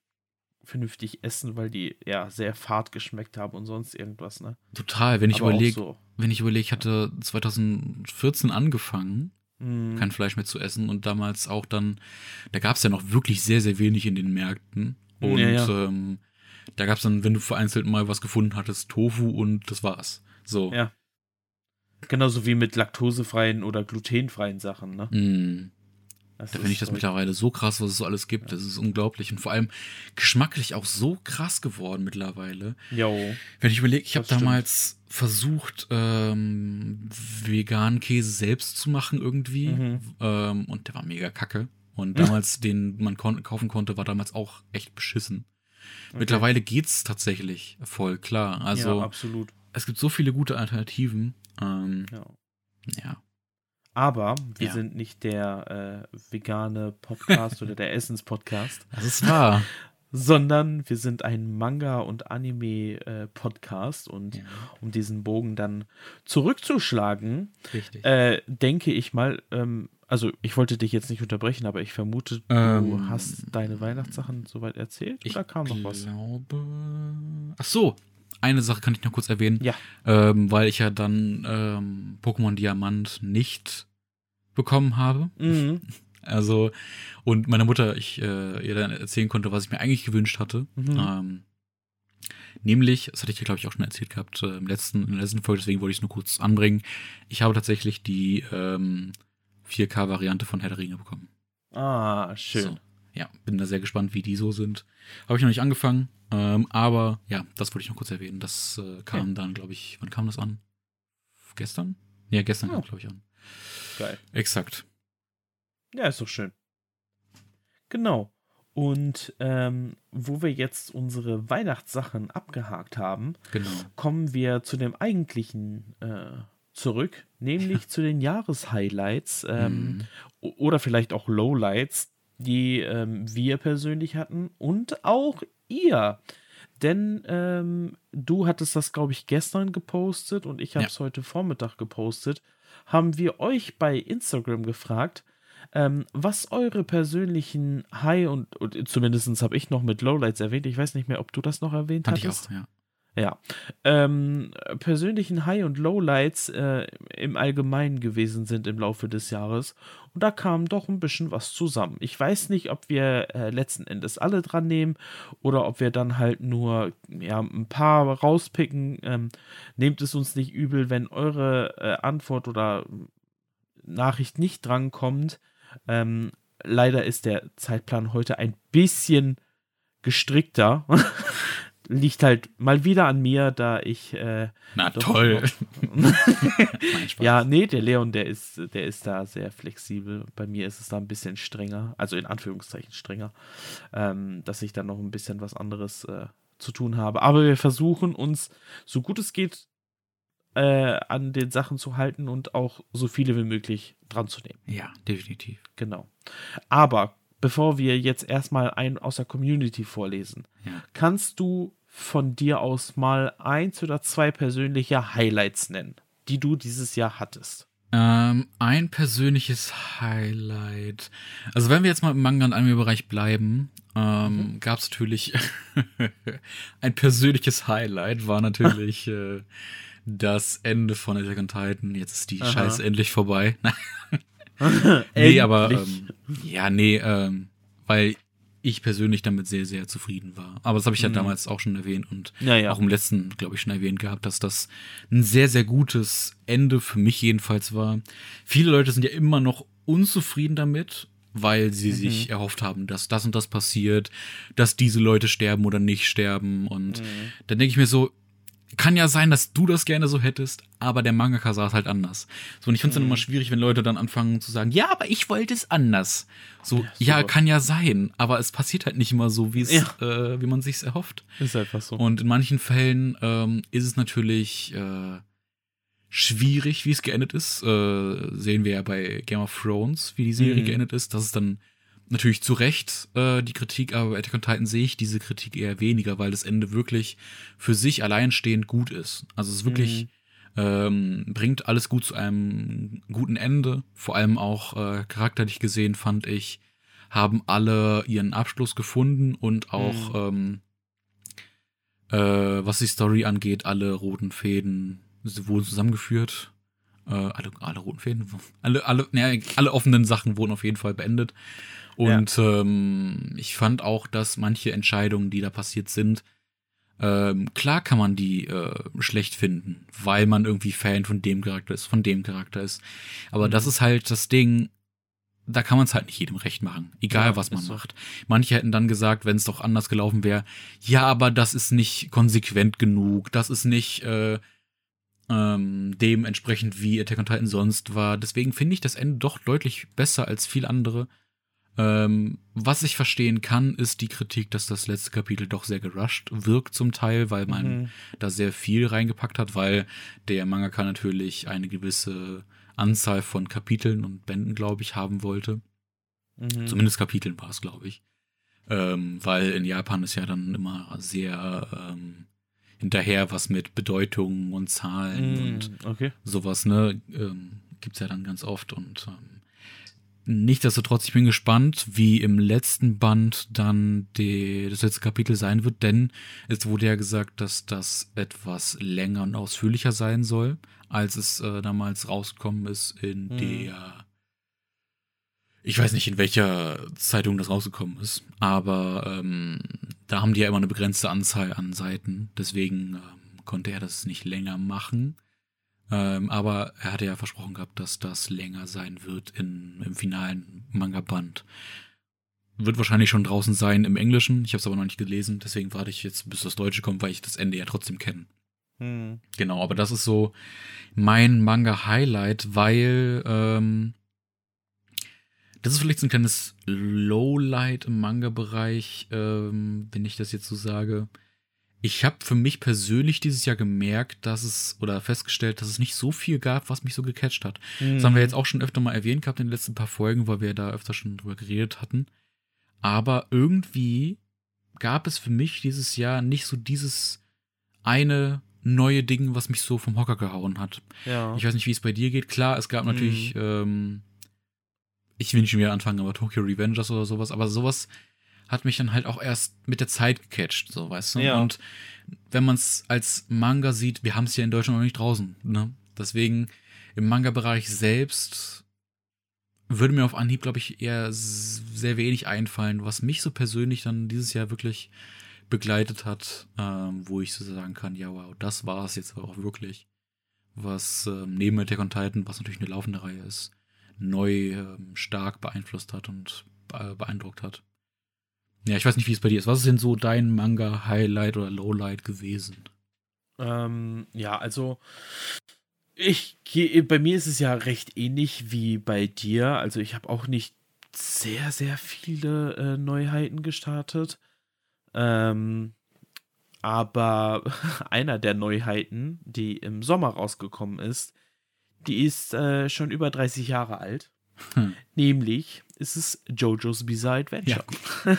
vernünftig essen, weil die ja sehr fad geschmeckt haben und sonst irgendwas, ne? Total. Wenn ich überlege, so. wenn ich überlege, ich hatte 2014 angefangen, Mhm. kein Fleisch mehr zu essen und damals auch dann, da gab es ja noch wirklich sehr, sehr wenig in den Märkten. Und Ja, ja. Ähm, da gab es dann, wenn du vereinzelt mal was gefunden hattest, Tofu und das war's. So. Ja. Genauso wie mit laktosefreien oder glutenfreien Sachen, ne? Mm. Das da finde ich das mittlerweile so krass, was es so alles gibt. Ja. Das ist unglaublich. Und vor allem geschmacklich auch so krass geworden mittlerweile. Jo. Wenn ich überlege, ich habe damals versucht, ähm, veganen Käse selbst zu machen irgendwie. Mhm. Ähm, und der war mega kacke. Und (laughs) damals, den man kon kaufen konnte, war damals auch echt beschissen. Okay. Mittlerweile geht's tatsächlich voll klar. Also ja, absolut. Es gibt so viele gute Alternativen. Ähm, ja. ja. Aber wir ja. sind nicht der äh, vegane Podcast oder der (laughs) Essenspodcast. Das ist wahr. sondern wir sind ein Manga- und Anime-Podcast. Äh, und ja. um diesen Bogen dann zurückzuschlagen, äh, denke ich mal, ähm, also ich wollte dich jetzt nicht unterbrechen, aber ich vermute, du ähm, hast deine Weihnachtssachen soweit erzählt oder kam noch was? Ich glaube. Ach so, eine Sache kann ich noch kurz erwähnen. Ja. Ähm, weil ich ja dann ähm, Pokémon Diamant nicht bekommen habe. Mhm. (laughs) Also, und meine Mutter, ich äh, ihr dann erzählen konnte, was ich mir eigentlich gewünscht hatte. Mhm. Ähm, nämlich, das hatte ich ja, glaube ich, auch schon erzählt gehabt, äh, im letzten, in der letzten Folge, deswegen wollte ich es nur kurz anbringen. Ich habe tatsächlich die ähm, 4K-Variante von Herr der Ringe bekommen. Ah, schön. So, ja, bin da sehr gespannt, wie die so sind. Habe ich noch nicht angefangen, ähm, aber ja, das wollte ich noch kurz erwähnen. Das äh, kam ja. dann, glaube ich, wann kam das an? Gestern? Ja, gestern oh. kam, glaube ich, an. Geil. Exakt. Ja, ist doch schön. Genau. Und ähm, wo wir jetzt unsere Weihnachtssachen abgehakt haben, genau. kommen wir zu dem eigentlichen äh, zurück, nämlich (laughs) zu den Jahreshighlights ähm, mhm. oder vielleicht auch Lowlights, die ähm, wir persönlich hatten und auch ihr. Denn ähm, du hattest das, glaube ich, gestern gepostet und ich habe es ja. heute Vormittag gepostet. Haben wir euch bei Instagram gefragt, ähm, was eure persönlichen High- und, und zumindest habe ich noch mit Lowlights erwähnt. Ich weiß nicht mehr, ob du das noch erwähnt Fand hattest. Ich auch, ja. Ja. Ähm, persönlichen High- und Lowlights äh, im Allgemeinen gewesen sind im Laufe des Jahres. Und da kam doch ein bisschen was zusammen. Ich weiß nicht, ob wir äh, letzten Endes alle dran nehmen oder ob wir dann halt nur ja, ein paar rauspicken. Ähm, nehmt es uns nicht übel, wenn eure äh, Antwort oder Nachricht nicht drankommt. Ähm, leider ist der Zeitplan heute ein bisschen gestrickter. (laughs) liegt halt mal wieder an mir, da ich. Äh, Na toll. (laughs) ja, nee, der Leon, der ist, der ist da sehr flexibel. Bei mir ist es da ein bisschen strenger, also in Anführungszeichen strenger, ähm, dass ich dann noch ein bisschen was anderes äh, zu tun habe. Aber wir versuchen uns, so gut es geht, äh, an den Sachen zu halten und auch so viele wie möglich dran zu nehmen. Ja, definitiv. Genau. Aber bevor wir jetzt erstmal einen aus der Community vorlesen, ja. kannst du von dir aus mal eins oder zwei persönliche Highlights nennen, die du dieses Jahr hattest? Ähm, ein persönliches Highlight. Also wenn wir jetzt mal im Manga- und Anime-Bereich bleiben, ähm, mhm. gab es natürlich (laughs) ein persönliches Highlight, war natürlich (laughs) äh, das Ende von Attack on Titan. Jetzt ist die Aha. Scheiße endlich vorbei. (laughs) nee, aber ähm, ja, nee, ähm, weil ich persönlich damit sehr, sehr zufrieden war. Aber das habe ich ja mhm. damals auch schon erwähnt und ja, ja. auch im letzten, glaube ich, schon erwähnt gehabt, dass das ein sehr, sehr gutes Ende für mich jedenfalls war. Viele Leute sind ja immer noch unzufrieden damit, weil sie mhm. sich erhofft haben, dass das und das passiert, dass diese Leute sterben oder nicht sterben. Und mhm. dann denke ich mir so, kann ja sein, dass du das gerne so hättest, aber der Mangaka sah es halt anders. So, und ich finde es dann mhm. immer schwierig, wenn Leute dann anfangen zu sagen, ja, aber ich wollte es anders. So, ja, ja, kann ja sein, aber es passiert halt nicht immer so, wie es, ja. äh, wie man sich's erhofft. Ist einfach so. Und in manchen Fällen ähm, ist es natürlich äh, schwierig, wie es geendet ist. Äh, sehen wir ja bei Game of Thrones, wie die Serie mhm. geendet ist. Das ist dann natürlich zu Recht äh, die Kritik, aber bei Attack on Titan sehe ich diese Kritik eher weniger, weil das Ende wirklich für sich alleinstehend gut ist. Also es ist wirklich mhm. ähm, bringt alles gut zu einem guten Ende. Vor allem auch äh, charakterlich gesehen fand ich haben alle ihren Abschluss gefunden und auch mhm. ähm, äh, was die Story angeht, alle roten Fäden wurden zusammengeführt. Äh, alle, alle roten Fäden, (laughs) alle, alle, ne, alle offenen Sachen wurden auf jeden Fall beendet. Und ja. ähm, ich fand auch, dass manche Entscheidungen, die da passiert sind, ähm, klar kann man die äh, schlecht finden, weil man irgendwie Fan von dem Charakter ist, von dem Charakter ist. Aber mhm. das ist halt das Ding, da kann man es halt nicht jedem recht machen, egal Ja, was man ist so. macht. Manche hätten dann gesagt, wenn es doch anders gelaufen wäre, ja, aber das ist nicht konsequent genug, das ist nicht äh, ähm, dementsprechend, wie Attack on Titan sonst war. Deswegen finde ich das Ende doch deutlich besser als viel andere. Ähm, was ich verstehen kann, ist die Kritik, dass das letzte Kapitel doch sehr gerusht wirkt zum Teil, weil man Mhm. da sehr viel reingepackt hat, weil der Mangaka natürlich eine gewisse Anzahl von Kapiteln und Bänden, glaube ich, haben wollte. Mhm. Zumindest Kapiteln war es, glaube ich. Ähm, weil in Japan ist ja dann immer sehr ähm, hinterher was mit Bedeutungen und Zahlen und Mhm. Okay. sowas, ne? Ähm, gibt's ja dann ganz oft und ähm, nichtsdestotrotz, ich bin gespannt, wie im letzten Band dann die, das letzte Kapitel sein wird, denn es wurde ja gesagt, dass das etwas länger und ausführlicher sein soll, als es äh, damals rausgekommen ist in Mhm. der ich weiß nicht, in welcher Zeitung das rausgekommen ist, aber ähm, da haben die ja immer eine begrenzte Anzahl an Seiten, deswegen ähm, konnte er das nicht länger machen. Ähm, aber er hatte ja versprochen gehabt, dass das länger sein wird in, im finalen Manga-Band. Wird wahrscheinlich schon draußen sein im Englischen. Ich habe es aber noch nicht gelesen, deswegen warte ich jetzt, bis das Deutsche kommt, weil ich das Ende ja trotzdem kenne. Mhm. Genau, aber das ist so mein Manga-Highlight, weil ähm, das ist vielleicht so ein kleines Lowlight im Manga-Bereich, ähm, wenn ich das jetzt so sage. Ich habe für mich persönlich dieses Jahr gemerkt, dass es oder festgestellt, dass es nicht so viel gab, was mich so gecatcht hat. Das haben wir jetzt auch schon öfter mal erwähnt gehabt in den letzten paar Folgen, weil wir da öfter schon drüber geredet hatten. Aber irgendwie gab es für mich dieses Jahr nicht so dieses eine neue Ding, was mich so vom Hocker gehauen hat. Ja. Ich weiß nicht, wie es bei dir geht. Klar, es gab Mhm. natürlich, ähm, ich will nicht wieder anfangen, aber Tokyo Revengers oder sowas, aber sowas hat mich dann halt auch erst mit der Zeit gecatcht, so weißt du. Ja. Und wenn man es als Manga sieht, wir haben es ja in Deutschland noch nicht draußen, ne? Deswegen im Manga-Bereich selbst würde mir auf Anhieb, glaube ich, eher sehr wenig einfallen, was mich so persönlich dann dieses Jahr wirklich begleitet hat, ähm, wo ich so sagen kann, ja, wow, das war es jetzt auch wirklich. Was ähm, neben Attack on Titan, was natürlich eine laufende Reihe ist, neu ähm, stark beeinflusst hat und äh, beeindruckt hat. Ja, ich weiß nicht, wie es bei dir ist. Was ist denn so dein Manga-Highlight oder Lowlight gewesen? Ähm, ja, also ich gehe, bei mir ist es ja recht ähnlich wie bei dir. Also ich habe auch nicht sehr, sehr viele äh, Neuheiten gestartet. Ähm, aber (laughs) einer der Neuheiten, die im Sommer rausgekommen ist, die ist äh, schon über 30 Jahre alt. Hm. Nämlich ist es JoJo's Bizarre Adventure. (laughs)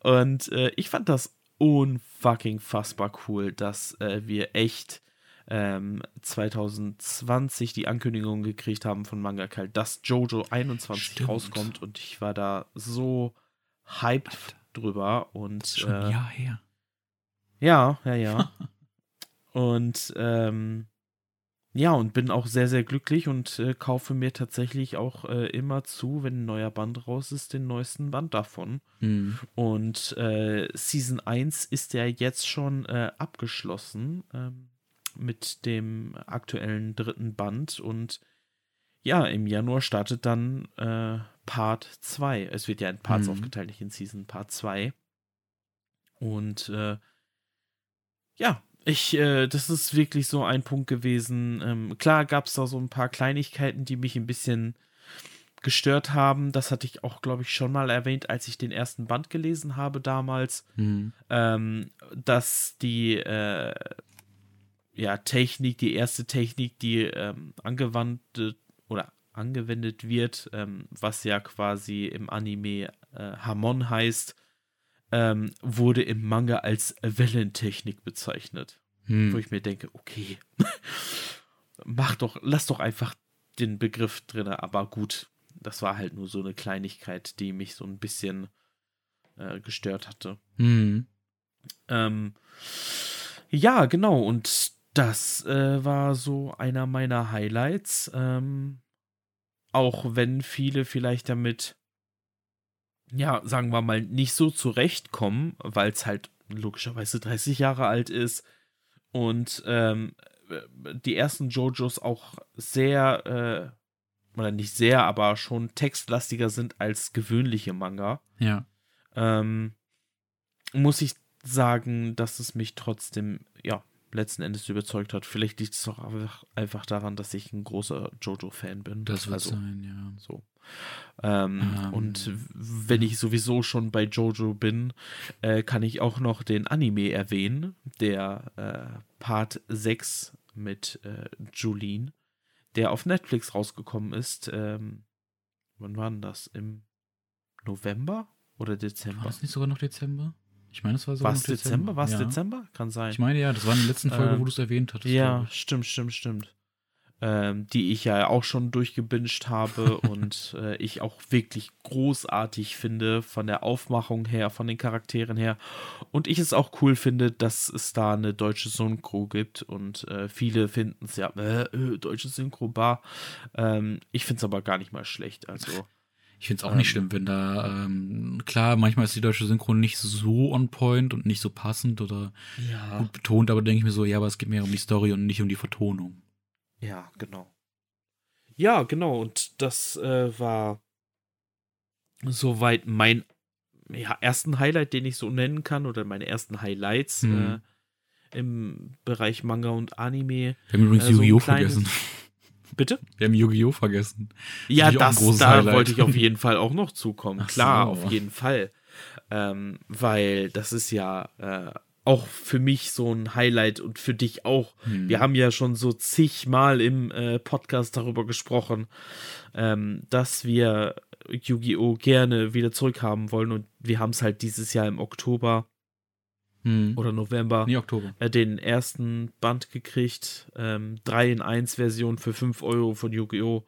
Und äh, ich fand das unfucking fassbar cool, dass äh, wir echt ähm, 2020 die Ankündigung gekriegt haben von Manga Kalt, dass JoJo 21 Stimmt. rauskommt und ich war da so hyped Alter. drüber und schon ein äh, Jahr her. ja, ja, ja. (laughs) und ähm, ja, und bin auch sehr, sehr glücklich und äh, kaufe mir tatsächlich auch äh, immer zu, wenn ein neuer Band raus ist, den neuesten Band davon. Hm. Und äh, Season 1 ist ja jetzt schon äh, abgeschlossen ähm, mit dem aktuellen dritten Band. Und ja, im Januar startet dann äh, Part 2. Es wird ja in Parts Mhm. aufgeteilt, nicht in Season Part 2. Und äh, ja, ich, äh, das ist wirklich so ein Punkt gewesen. Ähm, klar gab es da so ein paar Kleinigkeiten, die mich ein bisschen gestört haben. Das hatte ich auch, glaube ich, schon mal erwähnt, als ich den ersten Band gelesen habe damals, Hm. ähm, dass die äh, ja, Technik, die erste Technik, die ähm, angewandt oder angewendet wird, ähm, was ja quasi im Anime äh, Hamon heißt, ähm, wurde im Manga als Wellentechnik bezeichnet. Hm. Wo ich mir denke, okay, (laughs) mach doch, lass doch einfach den Begriff drin, aber gut, das war halt nur so eine Kleinigkeit, die mich so ein bisschen äh, gestört hatte. Hm. Ähm, ja, genau, und das äh, war so einer meiner Highlights. Ähm, auch wenn viele vielleicht damit, ja, sagen wir mal, nicht so zurechtkommen, weil es halt logischerweise 30 Jahre alt ist und ähm, die ersten JoJos auch sehr oder nicht sehr, aber schon textlastiger sind als gewöhnliche Manga. Ja. Ähm, muss ich sagen, dass es mich trotzdem, ja, letzten Endes überzeugt hat. Vielleicht liegt es auch einfach, einfach daran, dass ich ein großer Jojo-Fan bin. Das wird also, sein, ja. So. Ähm, Ähm. Und wenn ich sowieso schon bei Jojo bin, äh, kann ich auch noch den Anime erwähnen, der äh, Part 6 mit äh, Julien, der auf Netflix rausgekommen ist. Ähm, wann war denn das? Im November oder War Dezember? das nicht sogar noch Dezember? Ich meine, es war sogar War es Dezember? War es ja. Dezember? Kann sein. Ich meine, ja, das war in der letzten Folge, Ähm, wo du es erwähnt hattest. Ja, stimmt, stimmt, stimmt. Ähm, die ich ja auch schon durchgebinged habe (laughs) und äh, ich auch wirklich großartig finde von der Aufmachung her, von den Charakteren her. Und ich es auch cool finde, dass es da eine deutsche Synchro gibt und äh, viele finden es ja, äh, äh, deutsche Synchro, bar. Ähm, ich finde es aber gar nicht mal schlecht. Also, Ich finde es auch nicht Ähm. schlimm, wenn da, ähm, klar, manchmal ist die deutsche Synchron nicht so on point und nicht so passend oder ja. gut betont, aber denke ich mir so, ja, aber es geht mehr um die Story und nicht um die Vertonung. Ja, genau. Ja, genau. Und das äh, war soweit mein ja, ersten Highlight, den ich so nennen kann, oder meine ersten Highlights Hm. äh, im Bereich Manga und Anime. Wir haben übrigens Äh, so Yu-Gi-Oh! vergessen. Bitte? Wir haben Yu-Gi-Oh! vergessen. Ja, das, da Highlight. wollte ich auf jeden (laughs) Fall auch noch zukommen. Ach Klar, so. auf jeden Fall. Ähm, weil das ist ja äh, auch für mich so ein Highlight und für dich auch. Hm. Wir haben ja schon so zigmal im äh, Podcast darüber gesprochen, ähm, dass wir Yu-Gi-Oh! gerne wieder zurückhaben wollen und wir haben es halt dieses Jahr im Oktober Hm. oder November Nee, Oktober. äh, den ersten Band gekriegt. Ähm, 3 in 1 Version für 5 Euro von Yu-Gi-Oh!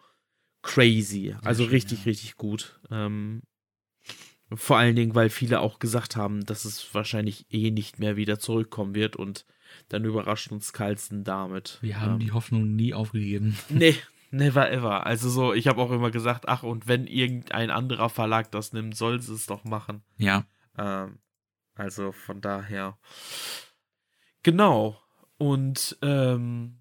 Crazy. Also schön, richtig, ja. richtig gut. Ähm, vor allen Dingen, weil viele auch gesagt haben, dass es wahrscheinlich eh nicht mehr wieder zurückkommen wird und dann überrascht uns Carlson damit. Wir haben ähm, die Hoffnung nie aufgegeben. (laughs) Nee, never ever. Also so, ich habe auch immer gesagt, ach, und wenn irgendein anderer Verlag das nimmt, soll sie es doch machen. Ja. Ähm, also von daher. Genau. Und ähm,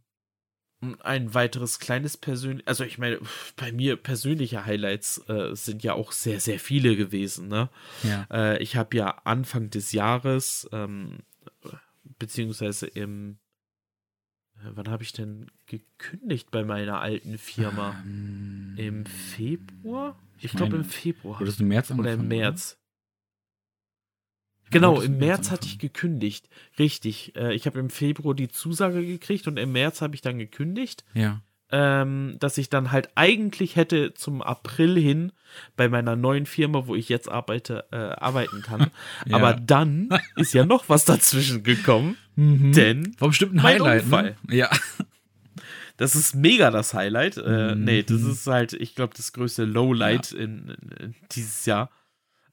ein weiteres kleines persönlich, also ich meine, bei mir persönliche Highlights äh, sind ja auch sehr, sehr viele gewesen. Ne? Ja. Äh, ich habe ja Anfang des Jahres, ähm, beziehungsweise im, äh, wann habe ich denn gekündigt bei meiner alten Firma? Ähm, Im Februar? Ich, ich glaube im Februar. Es im März Oder im März. Genau, im März hatte ich gekündigt. Richtig. Äh, ich habe im Februar die Zusage gekriegt und im März habe ich dann gekündigt, Ja. ähm, dass ich dann halt eigentlich hätte zum April hin bei meiner neuen Firma, wo ich jetzt arbeite, äh, arbeiten kann. (laughs) ja. Aber dann ist ja noch was dazwischen gekommen, Mhm. denn War bestimmt ein Highlight, Unfall. ne? Ja. das ist mega das Highlight. Äh, Mhm. Nee, das ist halt, ich glaube, das größte Lowlight in, in, in dieses Jahr.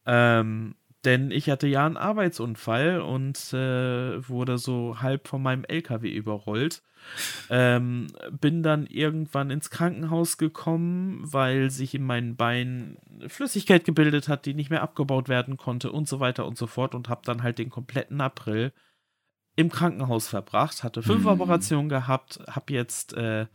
Ähm, denn ich hatte ja einen Arbeitsunfall und äh, wurde so halb von meinem LKW überrollt. Ähm, bin dann irgendwann ins Krankenhaus gekommen, weil sich in meinen Beinen Flüssigkeit gebildet hat, die nicht mehr abgebaut werden konnte und so weiter und so fort und habe dann halt den kompletten April im Krankenhaus verbracht, hatte fünf Mhm. Operationen gehabt, habe jetzt äh,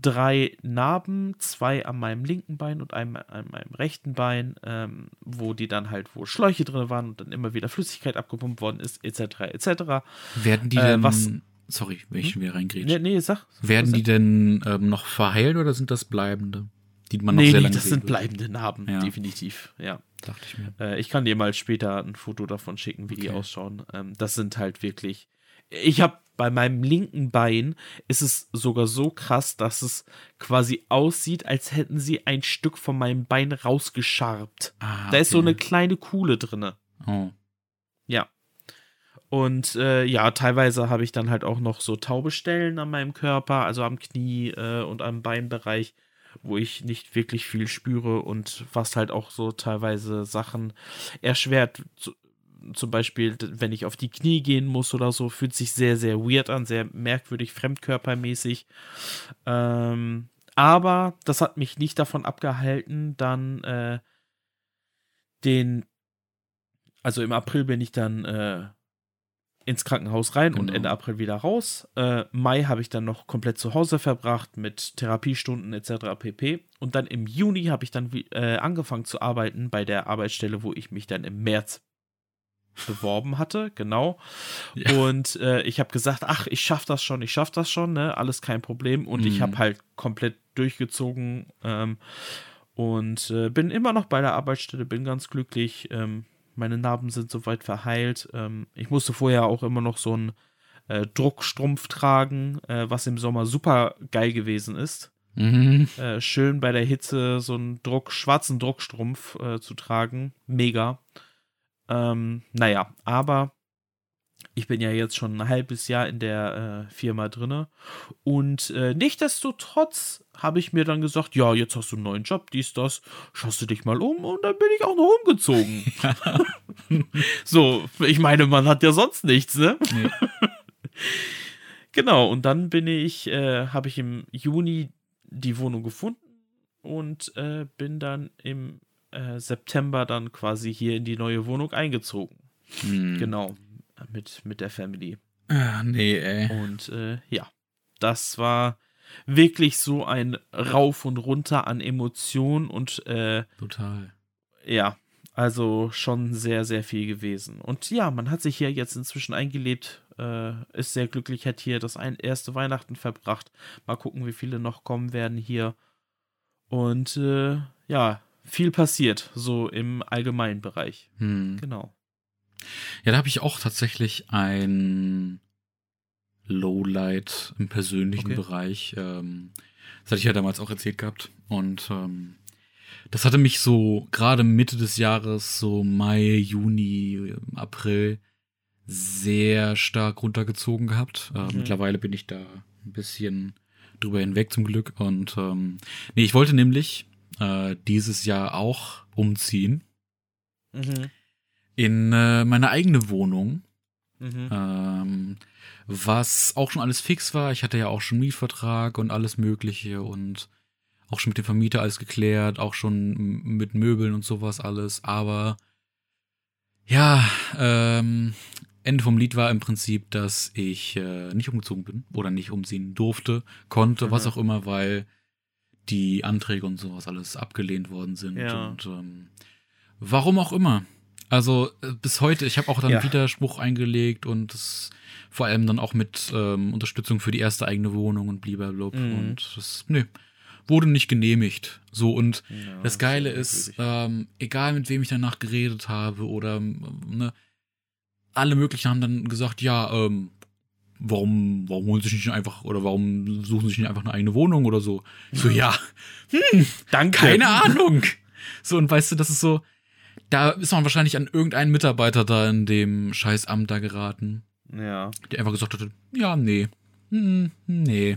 drei Narben, zwei an meinem linken Bein und einem an meinem rechten Bein, ähm, wo die dann halt, wo Schläuche drin waren und dann immer wieder Flüssigkeit abgepumpt worden ist, etc., etc. Werden die Äh, denn, was- sorry, wenn ich schon wieder reingrätsche. Nee, nee, sag. Werden die denn ähm, noch verheilt oder sind das bleibende? Die man noch Nee, sehr lange das sind bleibende Narben, Ja. definitiv, ja. Dachte ich mir. Äh, ich kann dir mal später ein Foto davon schicken, wie die Okay. ausschauen. Ähm, das sind halt wirklich. Ich habe bei meinem linken Bein ist es sogar so krass, dass es quasi aussieht, als hätten sie ein Stück von meinem Bein rausgescharbt. Ah, Da ist so okay. eine kleine Kuhle drinne. Oh. Ja. Und äh, ja, teilweise habe ich dann halt auch noch so taube Stellen an meinem Körper, also am Knie äh, und am Beinbereich, wo ich nicht wirklich viel spüre und was halt auch so teilweise Sachen erschwert. Zu, zum Beispiel, wenn ich auf die Knie gehen muss oder so, fühlt sich sehr, sehr weird an, sehr merkwürdig, fremdkörpermäßig. Ähm, aber das hat mich nicht davon abgehalten, dann äh, den, also im April bin ich dann äh, ins Krankenhaus rein Genau. und Ende April wieder raus. Äh, Mai habe ich dann noch komplett zu Hause verbracht mit Therapiestunden etc. pp. Und dann im Juni habe ich dann äh, angefangen zu arbeiten bei der Arbeitsstelle, wo ich mich dann im März beworben hatte, genau. Ja. Und äh, ich habe gesagt, ach, ich schaff das schon, ich schaff das schon, ne, alles kein Problem. Und ich Mhm. habe halt komplett durchgezogen ähm, und äh, bin immer noch bei der Arbeitsstelle, bin ganz glücklich. Ähm, meine Narben sind soweit verheilt. Ähm, ich musste vorher auch immer noch so einen äh, Druckstrumpf tragen, äh, was im Sommer super geil gewesen ist. Mhm. Äh, schön bei der Hitze so einen Druck, schwarzen Druckstrumpf äh, zu tragen. Mega. Ähm, naja, aber ich bin ja jetzt schon ein halbes Jahr in der äh, Firma drinne und äh, nichtdestotrotz habe ich mir dann gesagt, ja, jetzt hast du einen neuen Job, dies, das, schaust du dich mal um und dann bin ich auch noch umgezogen. (laughs) so, ich meine, man hat ja sonst nichts, ne? Nee. (laughs) Genau, und dann bin ich, äh, habe ich im Juni die Wohnung gefunden und äh, bin dann im äh, September dann quasi hier in die neue Wohnung eingezogen. Hm. Genau, mit, mit der Family. Ah, nee, ey. Und äh, ja, das war wirklich so ein Rauf und Runter an Emotionen und äh, Total. ja, also schon sehr, sehr viel gewesen. Und ja, man hat sich hier jetzt inzwischen eingelebt, äh, ist sehr glücklich, hat hier das ein, erste Weihnachten verbracht. Mal gucken, wie viele noch kommen werden hier. Und äh, ja, viel passiert, so im allgemeinen Bereich. Hm. Genau. Ja, da habe ich auch tatsächlich ein Lowlight im persönlichen Okay. Bereich. Ähm, das hatte ich ja damals auch erzählt gehabt. Und ähm, das hatte mich so gerade Mitte des Jahres, so Mai, Juni, April, sehr stark runtergezogen gehabt. Äh, Mhm. Mittlerweile bin ich da ein bisschen drüber hinweg zum Glück. Und ähm, nee, ich wollte nämlich äh, dieses Jahr auch umziehen Mhm. in äh, meine eigene Wohnung. Mhm. Ähm, was auch schon alles fix war. Ich hatte ja auch schon Mietvertrag und alles Mögliche und auch schon mit dem Vermieter alles geklärt, auch schon mit Möbeln und sowas alles. Aber ja, ähm, Ende vom Lied war im Prinzip, dass ich äh, nicht umgezogen bin oder nicht umziehen durfte, konnte, was Mhm. auch immer, weil die Anträge und sowas alles abgelehnt worden sind. Ja. Und ähm, warum auch immer. Also äh, bis heute, ich habe auch dann Ja. Widerspruch eingelegt und das vor allem dann auch mit ähm, Unterstützung für die erste eigene Wohnung und blablabla. Mhm. Und das, nee, wurde nicht genehmigt. So, und Ja, das Geile ist ähm, egal mit wem ich danach geredet habe oder ähm, ne, alle möglichen haben dann gesagt, ja, ähm, warum, warum holen sie sich nicht einfach oder warum suchen sie sich nicht einfach eine eigene Wohnung oder so? Ich so, ja, Danke. keine Ahnung. So, und weißt du, das ist so, da ist man wahrscheinlich an irgendeinen Mitarbeiter da in dem Scheißamt da geraten, Ja. der einfach gesagt hatte, ja, nee, hm, nee.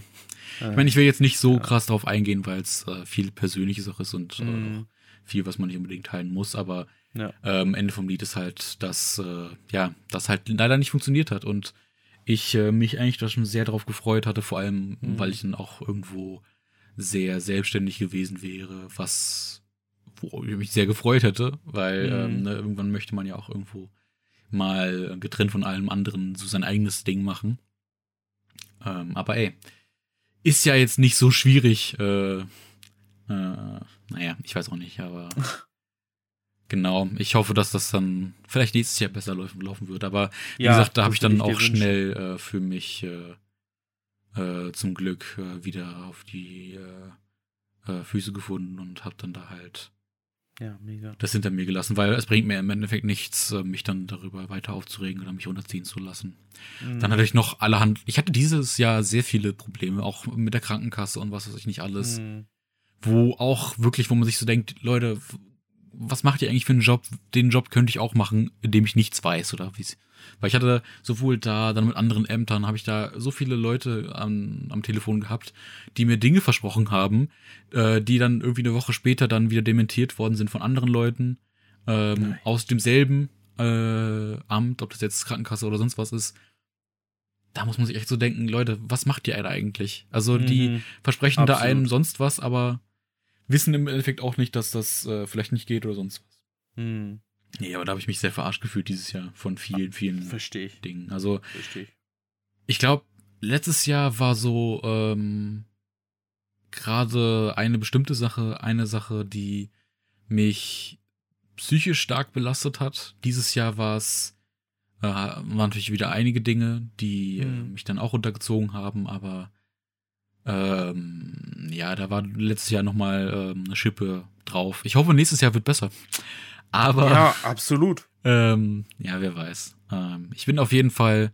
Ich meine, ich will jetzt nicht so Ja. krass drauf eingehen, weil es äh, viel Persönliches auch ist und äh, Mhm. viel, was man nicht unbedingt teilen muss, aber Ja. ähm, Ende vom Lied ist halt, dass äh, ja, das halt leider nicht funktioniert hat und ich äh, mich eigentlich da schon sehr drauf gefreut hatte, vor allem, Mhm. weil ich dann auch irgendwo sehr selbstständig gewesen wäre, was wo ich mich sehr gefreut hätte, weil Mhm. ähm, ne, irgendwann möchte man ja auch irgendwo mal getrennt von allem anderen so sein eigenes Ding machen. Ähm, aber ey, ist ja jetzt nicht so schwierig. Äh, äh, naja, ich weiß auch nicht, aber (laughs) genau. Ich hoffe, dass das dann vielleicht nächstes Jahr besser laufen, laufen wird. Aber wie Ja, gesagt, da habe ich dann auch schnell äh, für mich äh, äh, zum Glück äh, wieder auf die äh, äh, Füße gefunden und habe dann da halt Ja, das hinter mir gelassen, weil es bringt mir im Endeffekt nichts, mich dann darüber weiter aufzuregen oder mich runterziehen zu lassen. Mhm. Dann hatte ich noch allerhand, ich hatte dieses Jahr sehr viele Probleme, auch mit der Krankenkasse und was weiß ich nicht alles, Mhm. wo auch wirklich, wo man sich so denkt, Leute, was macht ihr eigentlich für einen Job? Den Job könnte ich auch machen, indem ich nichts weiß oder wie weil ich hatte sowohl da, dann mit anderen Ämtern, habe ich da so viele Leute am, am Telefon gehabt, die mir Dinge versprochen haben, äh, die dann irgendwie eine Woche später dann wieder dementiert worden sind von anderen Leuten ähm, aus demselben äh, Amt, ob das jetzt Krankenkasse oder sonst was ist. Da muss man sich echt so denken, Leute, was macht ihr da eigentlich? Also die Mhm. versprechen da Absolut. einem sonst was, aber wissen im Endeffekt auch nicht, dass das äh, vielleicht nicht geht oder sonst was. Mhm. Nee, aber da habe ich mich sehr verarscht gefühlt dieses Jahr von vielen, vielen Verstehe ich. Dingen. Also, Verstehe ich. ich glaube, letztes Jahr war so ähm, gerade eine bestimmte Sache, eine Sache, die mich psychisch stark belastet hat. Dieses Jahr war es, äh, waren natürlich wieder einige Dinge, die äh, Mhm. mich dann auch runtergezogen haben, aber ähm, ja, da war letztes Jahr nochmal ähm, eine Schippe drauf. Ich hoffe, nächstes Jahr wird besser. Aber Ja, absolut. (laughs) ähm, ja, wer weiß. Ähm, ich bin auf jeden Fall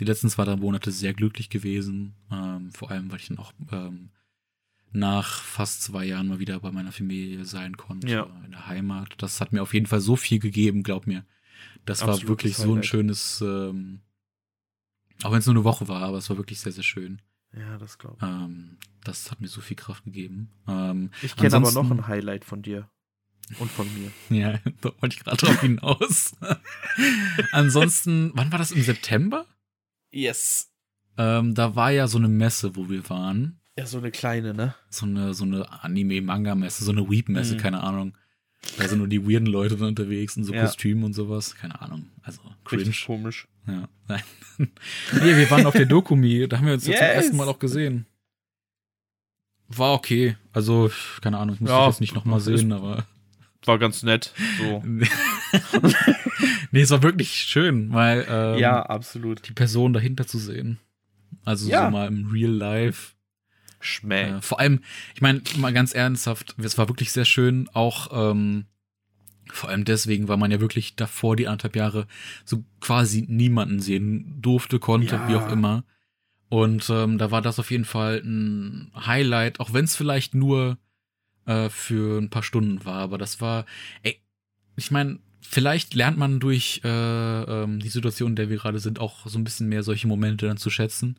die letzten zwei, drei Monate sehr glücklich gewesen. Ähm, vor allem, weil ich dann auch ähm, nach fast zwei Jahren mal wieder bei meiner Familie sein konnte, Ja. in der Heimat. Das hat mir auf jeden Fall so viel gegeben, glaub mir. Das war Absolutes wirklich so ein schönes, ähm, auch wenn es nur eine Woche war, aber es war wirklich sehr, sehr schön. Ja, das glaube Ähm, das hat mir so viel Kraft gegeben. Ähm, ich. Ich kenne aber noch ein Highlight von dir. Und von mir. (laughs) Ja, da wollte ich gerade drauf hinaus. (laughs) Ansonsten, wann war das im September? Yes. Ähm, da war ja so eine Messe, wo wir waren. Ja, so eine kleine, ne? So eine, so eine Anime-Manga-Messe, so eine Weep-Messe, Mhm. keine Ahnung. Da sind nur die weirden Leute dann unterwegs in so Ja. Kostümen und sowas. Keine Ahnung. Also cringe. Richtig komisch. Ja. Nein. (laughs) nee, wir waren auf der Dokumi, da haben wir uns ja zum Yes. ersten Mal auch gesehen. War okay. Also, keine Ahnung, ich muss Ja, ich jetzt nicht nochmal sehen, aber. War ganz nett. So. (laughs) nee, es war wirklich schön, weil ähm, ja, absolut. die Person dahinter zu sehen. Also Ja. so mal im Real Life. Schmäh. Äh, vor allem, ich meine, mal ganz ernsthaft, es war wirklich sehr schön, auch ähm, vor allem deswegen, weil man ja wirklich davor die anderthalb Jahre so quasi niemanden sehen durfte, konnte, Ja. wie auch immer. Und ähm, da war das auf jeden Fall ein Highlight, auch wenn es vielleicht nur äh, für ein paar Stunden war, aber das war, ey, ich meine, vielleicht lernt man durch äh, ähm, die Situation, in der wir gerade sind, auch so ein bisschen mehr solche Momente dann zu schätzen,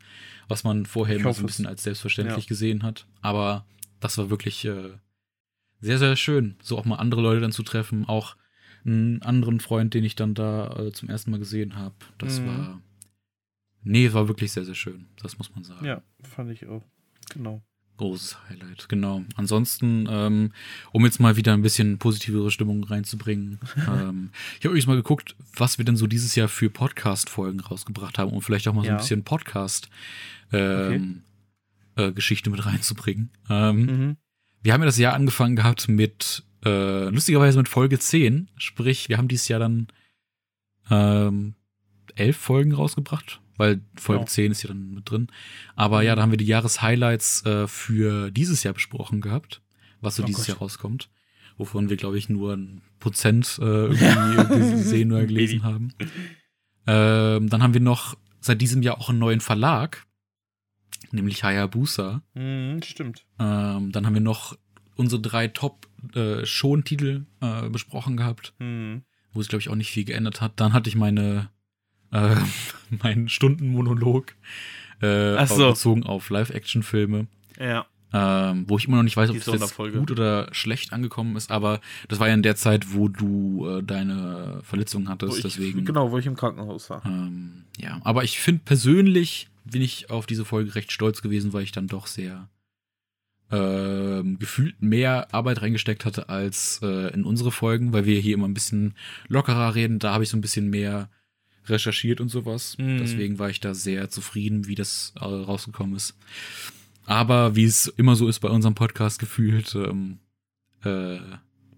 was man vorher immer so ein es. bisschen als selbstverständlich Ja. gesehen hat. Aber das war wirklich äh, sehr, sehr schön, so auch mal andere Leute dann zu treffen, auch einen anderen Freund, den ich dann da äh, zum ersten Mal gesehen habe. Das Mhm. war, nee, war wirklich sehr, sehr schön, das muss man sagen. Ja, fand ich auch. Genau. Großes Highlight, genau. Ansonsten, ähm, um jetzt mal wieder ein bisschen positivere Stimmung reinzubringen, (laughs) ähm, ich habe übrigens mal geguckt, was wir denn so dieses Jahr für Podcast-Folgen rausgebracht haben, um vielleicht auch mal so Ja. ein bisschen Podcast ähm, äh, Geschichte mit reinzubringen. Ähm, Mhm. Wir haben ja das Jahr angefangen gehabt mit, äh, lustigerweise mit Folge 10, sprich, wir haben dieses Jahr dann ähm, elf Folgen rausgebracht, weil Folge Ja. 10 ist ja dann mit drin. Aber ja, da haben wir die Jahreshighlights äh, für dieses Jahr besprochen gehabt, was so Oh dieses Gott. Jahr rauskommt. Wovon wir, glaube ich, nur ein Prozent äh, irgendwie (laughs) gesehen oder gelesen haben. Ähm, dann haben wir noch seit diesem Jahr auch einen neuen Verlag, nämlich Hayabusa. Mhm, stimmt. Ähm, dann haben wir noch unsere drei Top-Schon-Titel äh, besprochen gehabt, Mhm. wo es, glaube ich, auch nicht viel geändert hat. Dann hatte ich meine äh, (laughs) meinen Stundenmonolog äh, so. bezogen auf Live-Action-Filme, Ja. ähm, wo ich immer noch nicht weiß, ob das jetzt gut oder schlecht angekommen ist, aber das war ja in der Zeit, wo du äh, deine Verletzung hattest, ich, deswegen. Genau, wo ich im Krankenhaus war. Ähm, ja, aber ich finde persönlich bin ich auf diese Folge recht stolz gewesen, weil ich dann doch sehr ähm, gefühlt mehr Arbeit reingesteckt hatte als äh, in unsere Folgen, weil wir hier immer ein bisschen lockerer reden. Da habe ich so ein bisschen mehr recherchiert und sowas. Mhm. Deswegen war ich da sehr zufrieden, wie das äh, rausgekommen ist. Aber wie es immer so ist bei unserem Podcast gefühlt, ähm, äh,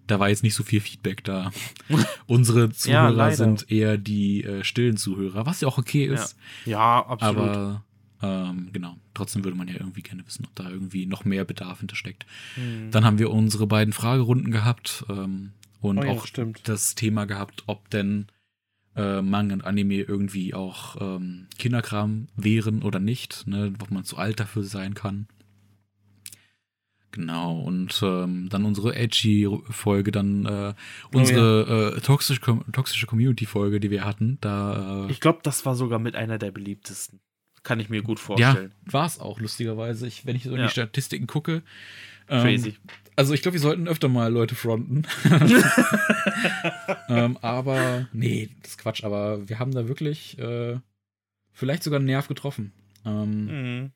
da war jetzt nicht so viel Feedback da. (laughs) Unsere Zuhörer leider. sind eher die äh, stillen Zuhörer, was ja auch okay ist. Ja, absolut. Aber ähm, genau, trotzdem würde man ja irgendwie gerne wissen, ob da irgendwie noch mehr Bedarf hintersteckt. Mhm. Dann haben wir unsere beiden Fragerunden gehabt ähm, und Oh ja, auch stimmt. das Thema gehabt, ob denn äh, Manga und Anime irgendwie auch ähm, Kinderkram wären oder nicht, ne, ob man zu alt dafür sein kann. Genau, und ähm, dann unsere Edgy-Folge, dann äh, unsere äh, toxische, Com- toxische Community-Folge, die wir hatten, da äh, Ich glaube, das war sogar mit einer der beliebtesten. Kann ich mir gut ja, vorstellen. war es auch, lustigerweise. Ich, wenn ich so in Ja. die Statistiken gucke. ähm, Crazy. Also ich glaube, wir sollten öfter mal Leute fronten. (laughs) ähm, aber, nee, das ist Quatsch. Aber wir haben da wirklich äh, vielleicht sogar einen Nerv getroffen. Ähm, Mhm.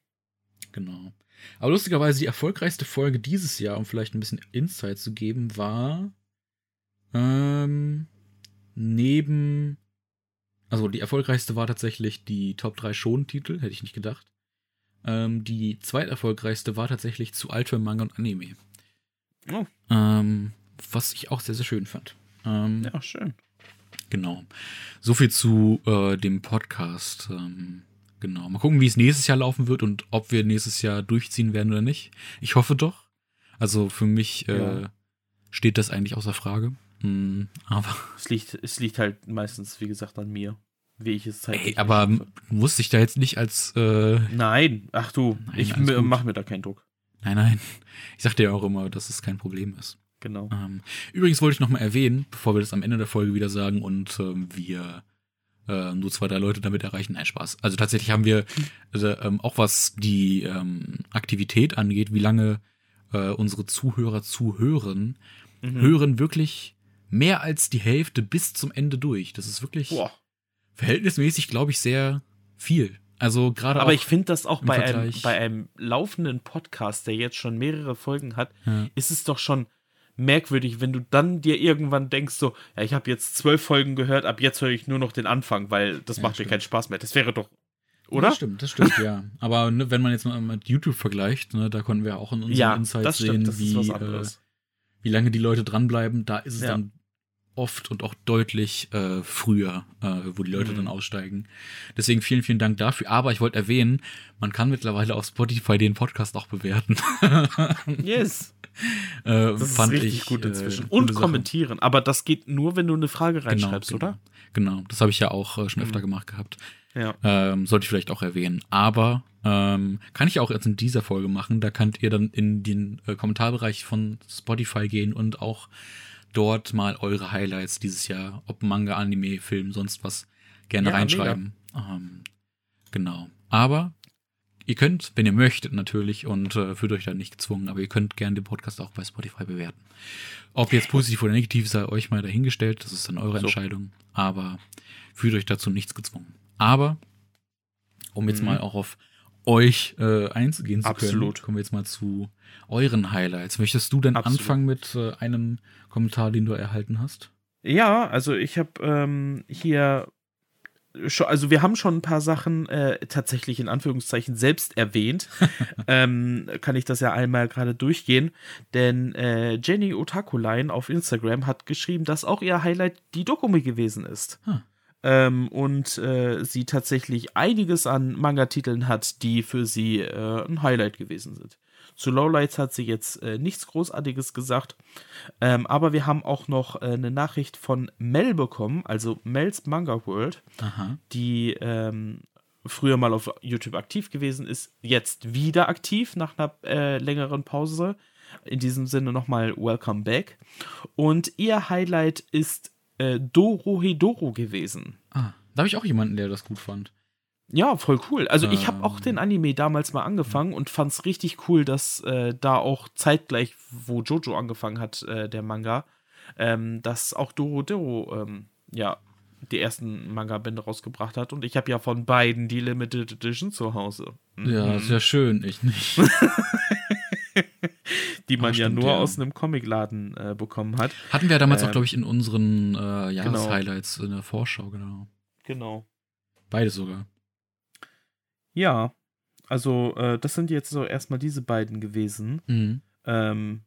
Genau. Aber lustigerweise die erfolgreichste Folge dieses Jahr, um vielleicht ein bisschen Insight zu geben, war ähm, neben, also die erfolgreichste war tatsächlich die Top 3 Schon-Titel, hätte ich nicht gedacht. Ähm, die zweiterfolgreichste war tatsächlich zu Ultra Manga und Anime. Oh. Ähm, was ich auch sehr, sehr schön fand. Ähm, Ja, schön. Genau. So viel zu äh, dem Podcast. Ähm, genau. Mal gucken, wie es nächstes Jahr laufen wird und ob wir nächstes Jahr durchziehen werden oder nicht. Ich hoffe doch. Also für mich äh, Ja. steht das eigentlich außer Frage. Mm, aber (laughs) Es liegt, es liegt halt meistens, wie gesagt, an mir. Wie ich es zeitlich ey, aber nicht schaffe. du musst dich da jetzt nicht als äh, Nein, ach du, Nein, ich mache mir da keinen Druck. Nein, nein. Ich sag dir ja auch immer, dass es kein Problem ist. Genau. Ähm, übrigens wollte ich noch mal erwähnen, bevor wir das am Ende der Folge wieder sagen und ähm, wir äh, nur zwei, drei Leute damit erreichen. Nein, Spaß. Also tatsächlich haben wir also, ähm, auch was die ähm, Aktivität angeht, wie lange äh, unsere Zuhörer zuhören, Mhm. hören wirklich mehr als die Hälfte bis zum Ende durch. Das ist wirklich Boah. verhältnismäßig, glaube ich, sehr viel. Also gerade Aber ich finde das auch bei einem, bei einem laufenden Podcast, der jetzt schon mehrere Folgen hat, ja, ist es doch schon merkwürdig, wenn du dann dir irgendwann denkst, so, ja, ich habe jetzt zwölf Folgen gehört, ab jetzt höre ich nur noch den Anfang, weil das Ja, macht mir keinen Spaß mehr. Das wäre doch, oder? Das stimmt, das stimmt, ja. Aber ne, wenn man jetzt mal mit YouTube vergleicht, ne, da konnten wir auch in unseren ja, Insights sehen, wie, äh, wie lange die Leute dranbleiben. Da ist es Ja. dann oft und auch deutlich äh, früher, äh, wo die Leute Mhm. dann aussteigen. Deswegen vielen, vielen Dank dafür. Aber ich wollte erwähnen, man kann mittlerweile auf Spotify den Podcast auch bewerten. (laughs) yes. äh, Das ist fand richtig ich, gut äh, inzwischen. Und Sache. kommentieren. Aber das geht nur, wenn du eine Frage reinschreibst, genau, oder? Genau, das habe ich ja auch äh, schon öfter Mhm. gemacht gehabt. Ja. Ähm, sollte ich vielleicht auch erwähnen. Aber ähm, kann ich auch jetzt in dieser Folge machen. Da könnt ihr dann in den äh, Kommentarbereich von Spotify gehen und auch dort mal eure Highlights dieses Jahr, ob Manga, Anime, Film, sonst was, gerne Ja, reinschreiben. Ähm, genau. Aber ihr könnt, wenn ihr möchtet natürlich, und äh, fühlt euch da nicht gezwungen, aber ihr könnt gerne den Podcast auch bei Spotify bewerten. Ob jetzt positiv oder negativ, sei euch mal dahingestellt, das ist dann eure So. Entscheidung. Aber fühlt euch dazu nichts gezwungen. Aber, um jetzt Mhm. mal auch auf euch äh, einzugehen zu Absolut. können, kommen wir jetzt mal zu euren Highlights. Möchtest du denn Absolut. anfangen mit äh, einem Kommentar, den du erhalten hast? Ja, also ich habe ähm, hier schon, also wir haben schon ein paar Sachen äh, tatsächlich in Anführungszeichen selbst erwähnt. (laughs) ähm, kann ich das ja einmal gerade durchgehen, denn äh, Jenny Otakulein auf Instagram hat geschrieben, dass auch ihr Highlight die Dokumi gewesen ist. Hm. Ähm, und äh, sie tatsächlich einiges an Manga-Titeln hat, die für sie äh, ein Highlight gewesen sind. Zu Lowlights hat sie jetzt äh, nichts Großartiges gesagt. Ähm, aber wir haben auch noch äh, eine Nachricht von Mel bekommen, also Mel's Manga World, Aha. die ähm, früher mal auf YouTube aktiv gewesen ist, jetzt wieder aktiv nach einer äh, längeren Pause. In diesem Sinne nochmal Welcome back. Und ihr Highlight ist äh, Dorohedoro gewesen. Ah, da habe ich auch jemanden, der das gut fand. Ja, voll cool. Also ich habe auch Ähm. den Anime damals mal angefangen und fand es richtig cool, dass äh, da auch zeitgleich, wo Jojo angefangen hat, äh, der Manga, ähm, dass auch Doro Doro ähm, ja die ersten Manga-Bände rausgebracht hat. Und ich habe ja von beiden die Limited Edition zu Hause. Ja, Mhm. sehr schön, ich nicht. (laughs) die man ja stimmt, nur ja. aus einem Comicladen äh, bekommen hat. Hatten wir damals auch, Ähm, glaube ich, in unseren äh, genau. Jahreshighlights in der Vorschau, genau. Genau. Beide sogar. Ja, also äh, das sind jetzt so erstmal diese beiden gewesen. Mhm. Ähm,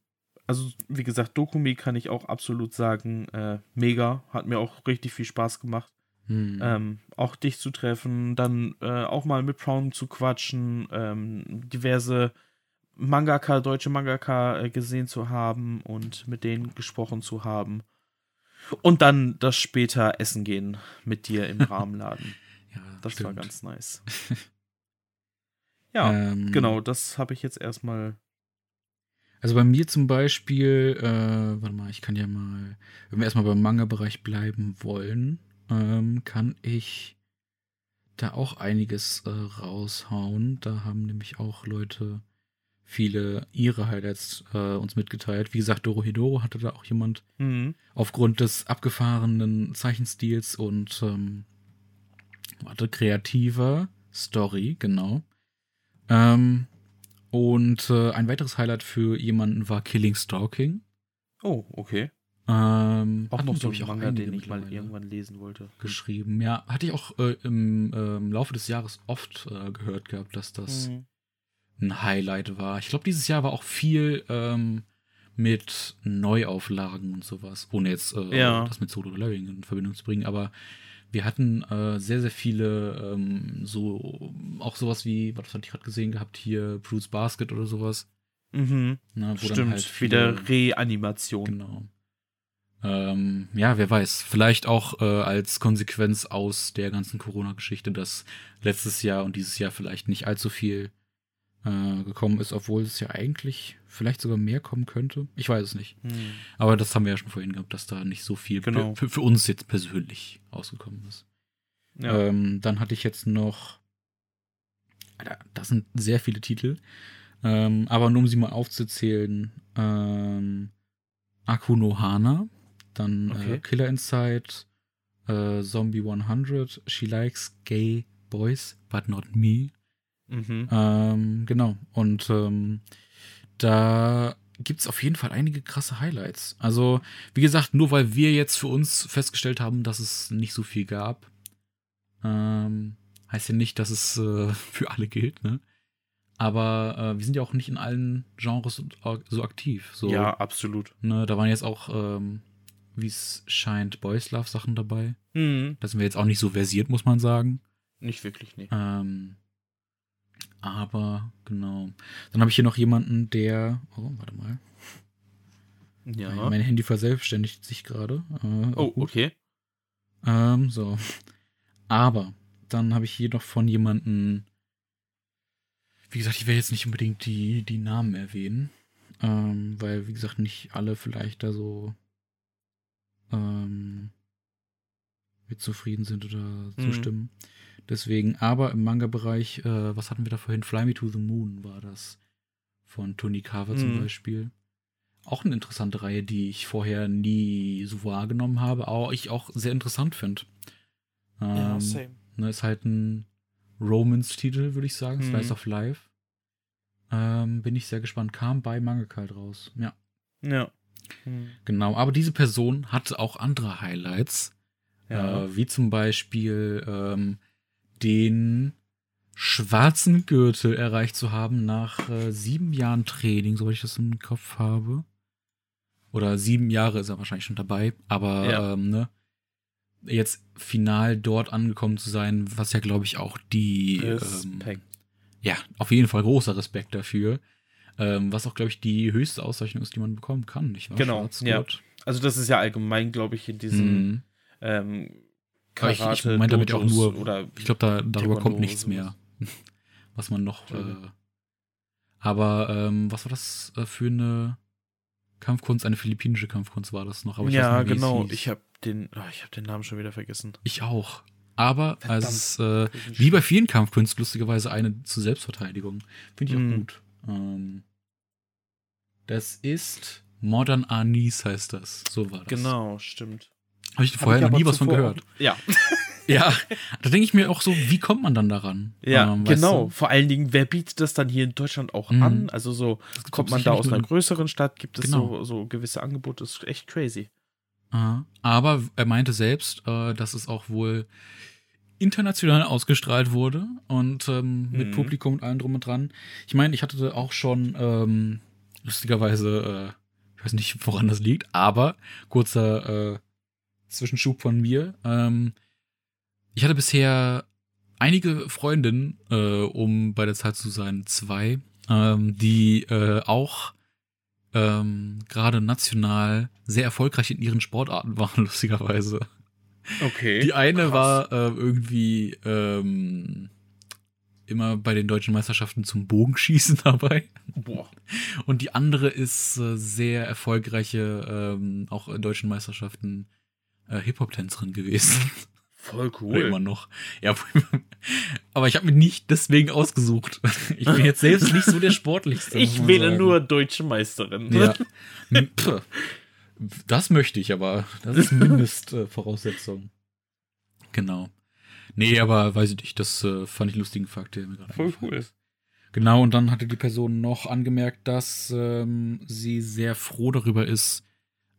also, wie gesagt, Dokumi kann ich auch absolut sagen, äh, mega. Hat mir auch richtig viel Spaß gemacht. Mhm. Ähm, auch dich zu treffen, dann äh, auch mal mit Brown zu quatschen, ähm, diverse Mangaka, deutsche Mangaka äh, gesehen zu haben und mit denen gesprochen zu haben. Und dann das später Essen gehen mit dir im (laughs) Rahmenladen. ja, Das war stimmt. ganz nice. (laughs) ja, Ähm, genau, das habe ich jetzt erstmal. Also bei mir zum Beispiel, äh, warte mal, ich kann ja mal, wenn wir erstmal beim Manga-Bereich bleiben wollen, ähm, kann ich da auch einiges äh, raushauen. Da haben nämlich auch Leute viele ihre Highlights äh, uns mitgeteilt. Wie gesagt, Dorohedoro hatte da auch jemand Mhm. aufgrund des abgefahrenen Zeichenstils und ähm, warte, kreativer Story, genau. Ähm, und äh, ein weiteres Highlight für jemanden war Killing Stalking. Oh, okay. Ähm, Auch noch so ein Manga, den ich mal irgendwann lesen wollte. geschrieben. Ja, hatte ich auch äh, im ähm, Laufe des Jahres oft äh, gehört gehabt, dass das Mhm. Ein Highlight war. Ich glaube, dieses Jahr war auch viel ähm, mit Neuauflagen und sowas, ohne jetzt äh, Ja. das mit Solo Leveling in Verbindung zu bringen, aber wir hatten äh, sehr, sehr viele, ähm, so, auch sowas wie, was hatte ich gerade gesehen gehabt, hier Bruce Basket oder sowas. Mhm. Ne, wo dann Stimmt, halt viele- wieder Reanimation. Genau. Ähm, ja, wer weiß. Vielleicht auch äh, als Konsequenz aus der ganzen Corona-Geschichte, dass letztes Jahr und dieses Jahr vielleicht nicht allzu viel äh, gekommen ist, obwohl es ja eigentlich vielleicht sogar mehr kommen könnte. Ich weiß es nicht. Mhm. Aber das haben wir ja schon vorhin gehabt, dass da nicht so viel Genau. für, für uns jetzt persönlich ausgekommen ist. Ja. Ähm, dann hatte ich jetzt noch. Alter, das sind sehr viele Titel. Ähm, aber nur um sie mal aufzuzählen: ähm, Akuno Hana, dann äh, Okay. Killer Inside, äh, Zombie 100, She Likes Gay Boys, but not me. Mhm. Ähm, genau. Und ähm, da gibt es auf jeden Fall einige krasse Highlights. Also, wie gesagt, nur weil wir jetzt für uns festgestellt haben, dass es nicht so viel gab, ähm, heißt ja nicht, dass es äh, (laughs) für alle gilt, ne? Aber äh, wir sind ja auch nicht in allen Genres so, aktiv. So, Ja, absolut. ne, da waren jetzt auch, ähm, wie es scheint, Boys Love Sachen dabei. Mhm. Da sind wir jetzt auch nicht so versiert, muss man sagen. Nicht wirklich, nee. Ähm, aber genau. Dann habe ich hier noch jemanden, der. Oh, warte mal. Ja. Mein, mein Handy verselbstständigt sich gerade. Äh, oh, auch gut. okay. Ähm, so. Aber dann habe ich hier noch von jemanden. Wie gesagt, ich werde jetzt nicht unbedingt die, die Namen erwähnen. Ähm, weil, wie gesagt, nicht alle vielleicht da so ähm, mit zufrieden sind oder Mhm. Deswegen, aber im Manga-Bereich, äh, was hatten wir da vorhin? Fly Me to the Moon war das. Von Tony Carver zum Mhm. Beispiel. Auch eine interessante Reihe, die ich vorher nie so wahrgenommen habe, aber ich auch sehr interessant finde. Ähm, ne, ist halt ein Romance-Titel, würde ich sagen. Mhm. Slice of Life. Ähm, bin ich sehr gespannt. Kam bei Mangaka halt raus. Ja, Ja. Mhm. genau. Aber diese Person hatte auch andere Highlights. Ja. Äh, wie zum Beispiel ähm, den schwarzen Gürtel erreicht zu haben nach äh, sieben Jahren Training, soweit ich das im Kopf habe. Oder sieben Jahre ist er wahrscheinlich schon dabei, aber Ja. ähm, ne, jetzt final dort angekommen zu sein, was ja, glaube ich, auch die ähm, Respekt. ja, auf jeden Fall großer Respekt dafür. Ähm, was auch, glaube ich, die höchste Auszeichnung ist, die man bekommen kann, nicht wahr? Genau, Schwarzgurt. Also das ist ja allgemein, glaube ich, in diesem Mhm. ähm, Aber ich- ich Karate meinte damit auch nur- oder Ich glaube, da, darüber Taekwondo kommt nichts mehr. (laughs) Was man noch. Äh, aber ähm, was war das äh, für eine Kampfkunst? Eine philippinische Kampfkunst war das noch. Aber ich ja, nicht, genau. Ich habe den, ah, ich habe den Namen schon wieder vergessen. Ich auch. Aber Verdammt. ist äh, wie bei vielen Kampfkünsten lustigerweise eine zur Selbstverteidigung. Finde ich auch Mhm. gut. Ähm, das ist Modern Anis heißt das. So war das. Genau, stimmt. Habe ich Hab vorher ich noch nie was von gehört. Ja, (laughs) Ja, da denke ich mir auch so, wie kommt man dann daran? ja, Ähm, genau. du? Vor allen Dingen, wer bietet das dann hier in Deutschland auch Mhm. an? Also so, Das kommt man da aus einer in- größeren Stadt, gibt es Genau. so, so gewisse Angebote, das ist echt crazy. Aha. Aber er meinte selbst, äh, dass es auch wohl international ausgestrahlt wurde und ähm, mit Mhm. Publikum und allem drum und dran. Ich meine, ich hatte auch schon ähm, lustigerweise, äh, ich weiß nicht, woran das liegt, aber kurzer äh, Zwischenschub von mir. Ähm, ich hatte bisher einige Freundinnen, äh, um bei der Zahl zu sein, zwei, ähm, die äh, auch ähm, gerade national sehr erfolgreich in ihren Sportarten (laughs) waren, lustigerweise. Okay. Die eine krass. war äh, irgendwie ähm, immer bei den deutschen Meisterschaften zum Bogenschießen (laughs) dabei. Boah. Und die andere ist äh, sehr erfolgreiche, ähm, auch in deutschen Meisterschaften, äh, Hip-Hop-Tänzerin gewesen. Voll Oder immer cool. noch. Ja, aber ich habe mir nicht deswegen ausgesucht. Ich bin jetzt selbst nicht so der Sportlichste. Ich wähle sagen. nur deutsche Meisterin. Ja. (laughs) Das möchte ich aber. Das ist Mindestvoraussetzung. Genau. Nee, aber weiß ich nicht. Das äh, fand ich lustigen Fakt, der mir gerade Voll cool. ist. Genau, und dann hatte die Person noch angemerkt, dass ähm, sie sehr froh darüber ist,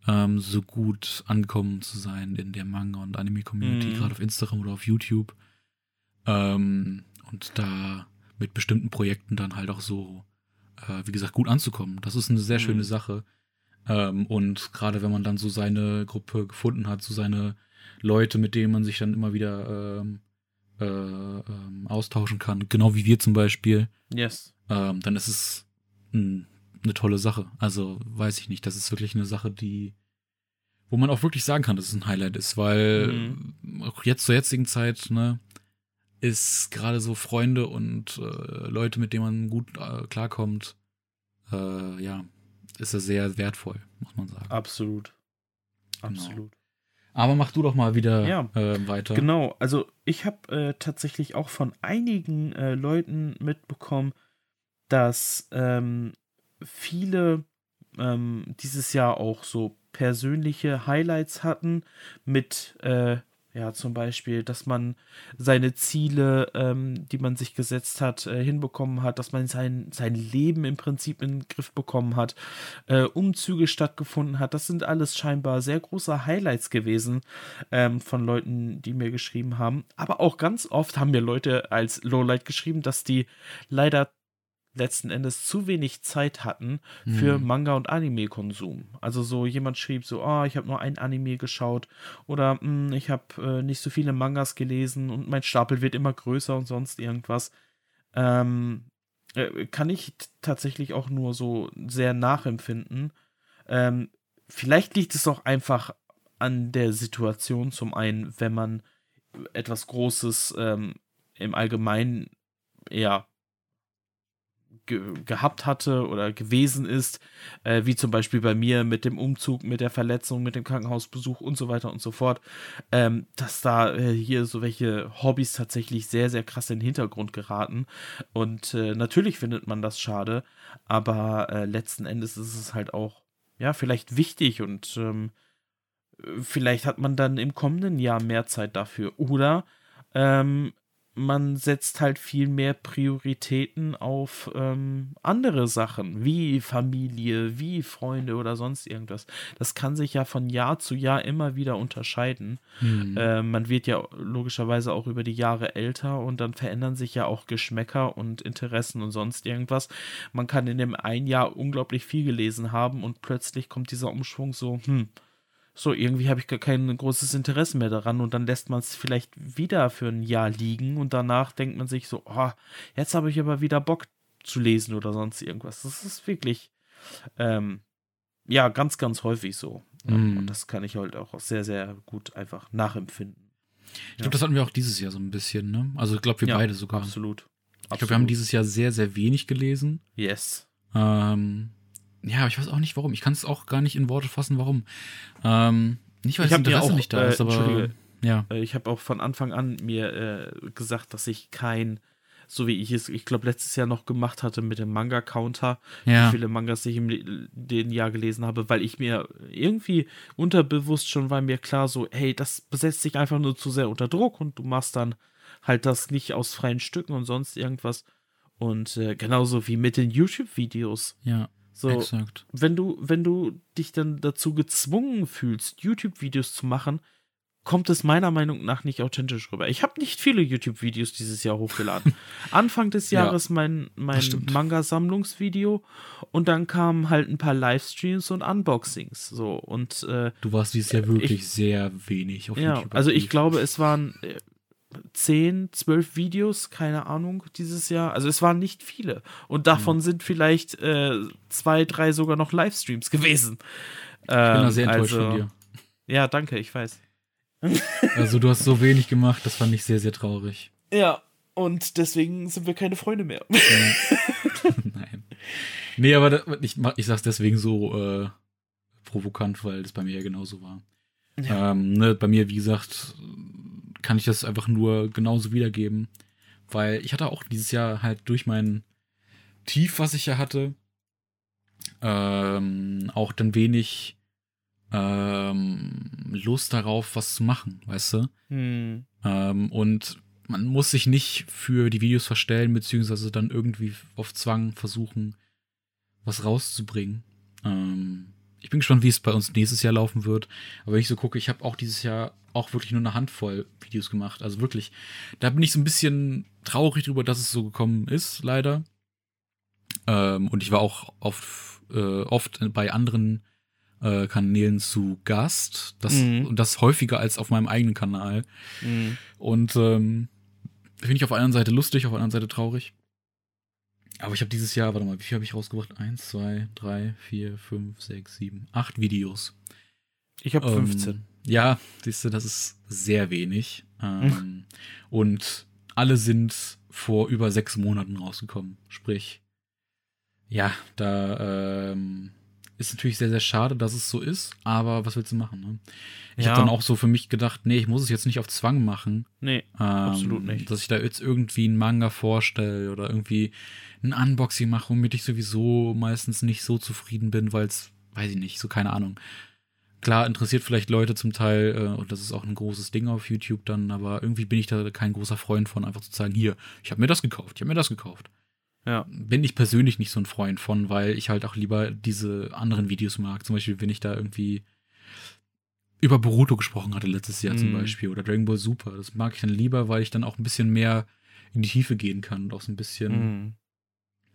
ähm, so gut angekommen zu sein in der Manga- und Anime-Community, Mhm. gerade auf Instagram oder auf YouTube. Ähm, und da mit bestimmten Projekten dann halt auch so, äh, wie gesagt, gut anzukommen. Das ist eine sehr Mhm. schöne Sache. Ähm, und gerade wenn man dann so seine Gruppe gefunden hat, so seine Leute, mit denen man sich dann immer wieder ähm, äh, ähm, austauschen kann, genau wie wir zum Beispiel, Yes. ähm, dann ist es ein, eine tolle Sache. Also weiß ich nicht, das ist wirklich eine Sache, die, wo man auch wirklich sagen kann, dass es ein Highlight ist, weil auch jetzt zur jetzigen Zeit, ne, ist gerade so Freunde und äh, Leute, mit denen man gut äh, klarkommt, äh, ja, ist das sehr wertvoll, muss man sagen. Absolut. Genau. Absolut. Aber mach du doch mal wieder Ja. äh, weiter. Genau, also ich habe äh, tatsächlich auch von einigen äh, Leuten mitbekommen, dass ähm, viele ähm, dieses Jahr auch so persönliche Highlights hatten mit, äh, ja, zum Beispiel, dass man seine Ziele, ähm, die man sich gesetzt hat, äh, hinbekommen hat, dass man sein, sein Leben im Prinzip in den Griff bekommen hat, äh, Umzüge stattgefunden hat. Das sind alles scheinbar sehr große Highlights gewesen ähm, von Leuten, die mir geschrieben haben. Aber auch ganz oft haben mir Leute als Lowlight geschrieben, dass die leider letzten Endes zu wenig Zeit hatten für Hm. Manga- und Anime-Konsum. Also so jemand schrieb so, ah, ich habe nur ein Anime geschaut oder "Hm, ich habe äh, nicht so viele Mangas gelesen und mein Stapel wird immer größer und sonst irgendwas. Ähm, äh, kann ich tatsächlich auch nur so sehr nachempfinden. Ähm, vielleicht liegt es auch einfach an der Situation zum einen, wenn man etwas Großes ähm, im Allgemeinen eher ge gehabt hatte oder gewesen ist, äh, wie zum Beispiel bei mir mit dem Umzug, mit der Verletzung, mit dem Krankenhausbesuch und so weiter und so fort, ähm, dass da äh, hier so welche Hobbys tatsächlich sehr, sehr krass in den Hintergrund geraten. Und äh, natürlich findet man das schade, aber äh, letzten Endes ist es halt auch, ja, vielleicht wichtig und ähm, vielleicht hat man dann im kommenden Jahr mehr Zeit dafür. Oder ähm, man setzt halt viel mehr Prioritäten auf ähm, andere Sachen, wie Familie, wie Freunde oder sonst irgendwas. Das kann sich ja von Jahr zu Jahr immer wieder unterscheiden. Hm. Äh, man wird ja logischerweise auch über die Jahre älter und dann verändern sich ja auch Geschmäcker und Interessen und sonst irgendwas. Man kann in dem einen Jahr unglaublich viel gelesen haben und plötzlich kommt dieser Umschwung so, hm, so, irgendwie habe ich gar kein großes Interesse mehr daran und dann lässt man es vielleicht wieder für ein Jahr liegen und danach denkt man sich so, oh, jetzt habe ich aber wieder Bock zu lesen oder sonst irgendwas. Das ist wirklich, ähm, ja, ganz, ganz häufig so. Mhm. Und das kann ich halt auch sehr, sehr gut einfach nachempfinden. Ich glaube, das hatten wir auch dieses Jahr so ein bisschen, ne? Also ich glaube, wir Ja, beide sogar. Absolut. Ich glaube, wir haben dieses Jahr sehr, sehr wenig gelesen. Yes. Ähm, ja, aber ich weiß auch nicht warum. Ich kann es auch gar nicht in Worte fassen, warum. Ähm, nicht, weil Ich das auch, nicht da äh, ist, aber ja. Äh, Ich habe auch von Anfang an mir äh, gesagt, dass ich kein, so wie ich es, ich glaube, letztes Jahr noch gemacht hatte mit dem Manga-Counter, Ja. wie viele Mangas ich im den Jahr gelesen habe, weil ich mir irgendwie unterbewusst schon war mir klar so, hey, das setzt dich einfach nur zu sehr unter Druck und du machst dann halt das nicht aus freien Stücken und sonst irgendwas. Und äh, genauso wie mit den YouTube-Videos. Ja, So, exakt. wenn du, wenn du dich dann dazu gezwungen fühlst, YouTube-Videos zu machen, kommt es meiner Meinung nach nicht authentisch rüber. Ich habe nicht viele YouTube-Videos dieses Jahr hochgeladen. (laughs) Anfang des Ja, Jahres mein, mein stimmt. Manga-Sammlungsvideo und dann kamen halt ein paar Livestreams und Unboxings. So und äh, Du warst dieses Jahr wirklich ich- sehr wenig auf ja, YouTube. also ich glaube, es waren äh, 10, 12 Videos, keine Ahnung, dieses Jahr. Also es waren nicht viele. Und Mhm. davon sind vielleicht äh, zwei, drei sogar noch Livestreams (laughs) gewesen. Ich bin da sehr enttäuscht also, von dir. Ja, danke, ich weiß. (laughs) Also du hast so wenig gemacht, das fand ich sehr, sehr traurig. Ja, und deswegen sind wir keine Freunde mehr. (laughs) Nein. Nee, aber da, ich, ich sag's deswegen so äh, provokant, weil das bei mir ja genauso war. Ja. Ähm, ne, bei mir, wie gesagt, kann ich das einfach nur genauso wiedergeben. Weil ich hatte auch dieses Jahr halt durch mein Tief, was ich ja hatte, ähm, auch dann wenig ähm, Lust darauf, was zu machen, weißt du? Hm. Ähm, und man muss sich nicht für die Videos verstellen, beziehungsweise dann irgendwie auf Zwang versuchen, was rauszubringen. Ähm, ich bin gespannt, wie es bei uns nächstes Jahr laufen wird. Aber wenn ich so gucke, ich habe auch dieses Jahr auch wirklich nur eine Handvoll Videos gemacht. Also wirklich, da bin ich so ein bisschen traurig drüber, dass es so gekommen ist, leider. Ähm, und ich war auch oft, äh, oft bei anderen äh, Kanälen zu Gast. Das, mhm. Und das häufiger als auf meinem eigenen Kanal. Mhm. Und ähm, finde ich auf der einen Seite lustig, auf der anderen Seite traurig. Aber ich habe dieses Jahr, warte mal, wie viel habe ich rausgebracht? Eins, zwei, drei, vier, fünf, sechs, sieben, acht Videos. Ich habe 15. Ähm, ja, siehst du, das ist sehr wenig. Ähm, und alle sind vor über sechs Monaten rausgekommen. Sprich, ja, da ähm, ist natürlich sehr, sehr schade, dass es so ist, aber was willst du machen? Ne? Ich ja. habe dann auch so für mich gedacht, nee, ich muss es jetzt nicht auf Zwang machen. Nee, ähm, absolut nicht. Dass ich da jetzt irgendwie einen Manga vorstelle oder irgendwie ein Unboxing mache, womit ich sowieso meistens nicht so zufrieden bin, weil es, weiß ich nicht, so keine Ahnung. Klar, interessiert vielleicht Leute zum Teil, äh, und das ist auch ein großes Ding auf YouTube dann, aber irgendwie bin ich da kein großer Freund von, einfach zu sagen, hier, ich habe mir das gekauft, ich habe mir das gekauft. Ja. Bin ich persönlich nicht so ein Freund von, weil ich halt auch lieber diese anderen Videos mag. Zum Beispiel, wenn ich da irgendwie über Boruto gesprochen hatte letztes Jahr mm. zum mhm. Beispiel oder Dragon Ball Super. Das mag ich dann lieber, weil ich dann auch ein bisschen mehr in die Tiefe gehen kann und auch so ein bisschen mm.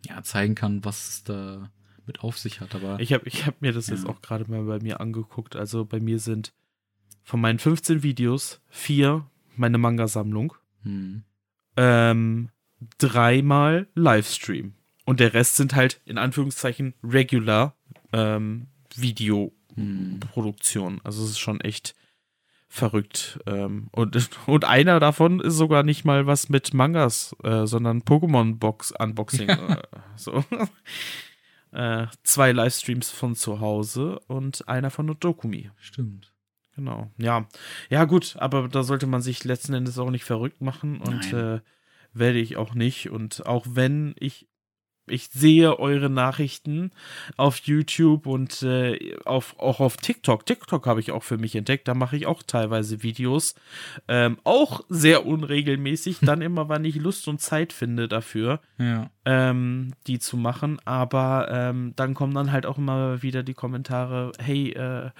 ja, zeigen kann, was es da mit auf sich hat. Aber ich habe ich hab mir das ja. jetzt auch gerade mal bei mir angeguckt. Also bei mir sind von meinen 15 Videos vier meine Manga-Sammlung. Mm. Ähm, dreimal Livestream. Und der Rest sind halt in Anführungszeichen regular ähm, Videoproduktionen. Also es ist schon echt verrückt. Ähm, und, (laughs) und einer davon ist sogar nicht mal was mit Mangas, äh, sondern Pokémon-Box-Unboxing. äh, so. (laughs) äh, zwei Livestreams von zu Hause und einer von Notokumi. Stimmt. Genau. Ja. Ja, gut, aber da sollte man sich letzten Endes auch nicht verrückt machen und äh, werde ich auch nicht. Und auch wenn ich ich sehe eure Nachrichten auf YouTube und äh, auf, auch auf TikTok. TikTok habe ich auch für mich entdeckt. Da mache ich auch teilweise Videos. Ähm, auch sehr unregelmäßig. Dann (laughs) immer, wann ich Lust und Zeit finde dafür, ja. ähm, die zu machen. Aber ähm, dann kommen dann halt auch immer wieder die Kommentare: Hey, äh,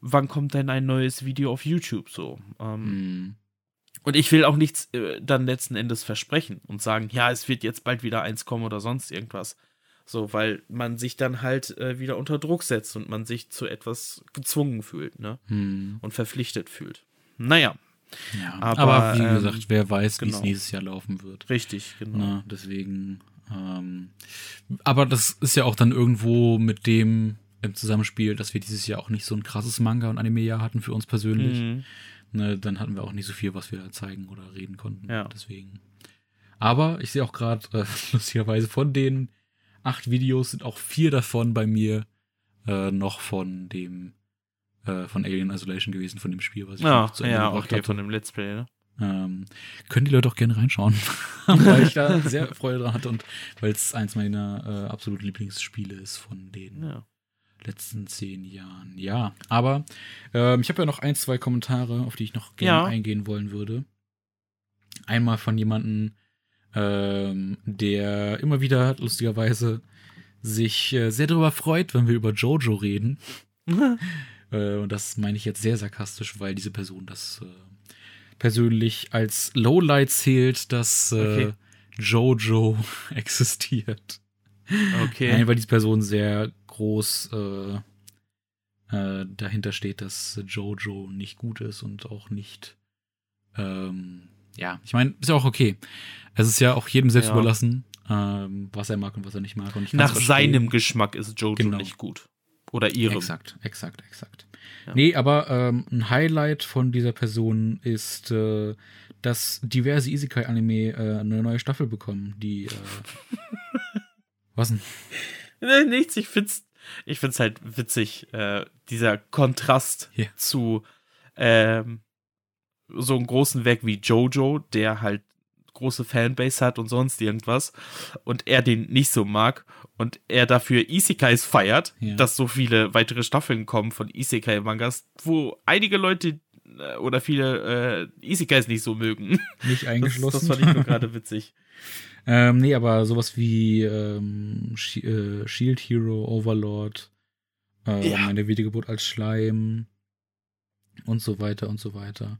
wann kommt denn ein neues Video auf YouTube? So. Mhm. Und ich will auch nichts äh, dann letzten Endes versprechen und sagen, ja, es wird jetzt bald wieder eins kommen oder sonst irgendwas. So, weil man sich dann halt äh, wieder unter Druck setzt und man sich zu etwas gezwungen fühlt, ne? Hm. Und verpflichtet fühlt. Naja. Ja, aber, aber wie ähm, gesagt, wer weiß, genau. wie es nächstes Jahr laufen wird. Richtig, genau. Na, deswegen. Ähm, aber das ist ja auch dann irgendwo mit dem im Zusammenspiel, dass wir dieses Jahr auch nicht so ein krasses Manga- und Anime-Jahr hatten für uns persönlich. Mhm ne, dann hatten wir auch nicht so viel, was wir da zeigen oder reden konnten. Ja. Deswegen. Aber ich sehe auch gerade, äh, (laughs) lustigerweise, von den acht Videos sind auch vier davon bei mir äh, noch von dem äh, von Alien Isolation gewesen, von dem Spiel, was ich ja, zu Ende ja, okay, hatte. von dem Let's Play, ne? Ähm, können die Leute auch gerne reinschauen, (laughs) weil ich da sehr Freude dran hatte und weil es eins meiner äh, absoluten Lieblingsspiele ist von denen. Ja letzten zehn Jahren. Ja, aber ähm, ich habe ja noch ein, zwei Kommentare, auf die ich noch gerne ja. eingehen wollen würde. Einmal von jemandem, ähm, der immer wieder lustigerweise sich äh, sehr darüber freut, wenn wir über Jojo reden. (laughs) äh, und das meine ich jetzt sehr sarkastisch, weil diese Person das äh, persönlich als Lowlight zählt, dass äh, okay. Jojo (laughs) existiert. Okay. Nein, weil diese Person sehr groß äh, äh, dahinter steht, dass Jojo nicht gut ist und auch nicht. Ähm, ja, ich meine, ist ja auch okay. Es ist ja auch jedem selbst ja. überlassen, ähm, was er mag und was er nicht mag. Und Nach seinem Geschmack ist Jojo genau. nicht gut. Oder ihrem. Exakt, exakt, exakt. Ja. Nee, aber ähm, ein Highlight von dieser Person ist, äh, dass diverse Isekai-Anime äh, eine neue Staffel bekommen, die. Äh, (laughs) was denn? Nee, nichts, ich find's ich finde es halt witzig, äh, dieser Kontrast yeah. zu ähm, so einem großen Werk wie Jojo, der halt große Fanbase hat und sonst irgendwas und er den nicht so mag und er dafür Isekais feiert, ja. dass so viele weitere Staffeln kommen von Isekai-Mangas, wo einige Leute äh, oder viele äh, Isekais nicht so mögen. Nicht eingeschlossen. Das, das fand ich nur gerade witzig. (laughs) Ähm, nee, aber sowas wie ähm, äh, Shield Hero, Overlord, äh, Äh, Ja. Meine Wiedergeburt als Schleim und so weiter und so weiter.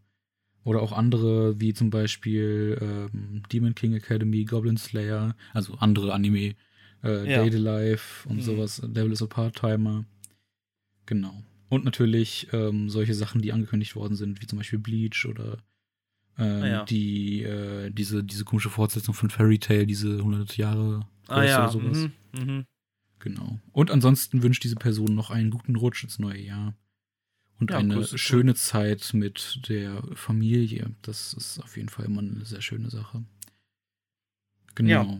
Oder auch andere, wie zum Beispiel ähm, Demon King Academy, Goblin Slayer, also andere Anime, äh, Ja. Day to Life und Mhm. sowas, Devil is a Part-Timer. Genau. Und natürlich ähm, solche Sachen, die angekündigt worden sind, wie zum Beispiel Bleach oder ähm, Ah, ja. die, äh, diese, diese komische Fortsetzung von Fairy Tail, diese 100 Jahre Ah ja. oder sowas. Mhm. Mhm. Genau. Und ansonsten wünscht diese Person noch einen guten Rutsch ins neue Jahr. Und Ja, eine zurück. schöne Zeit mit der Familie. Das ist auf jeden Fall immer eine sehr schöne Sache. Genau. Ja.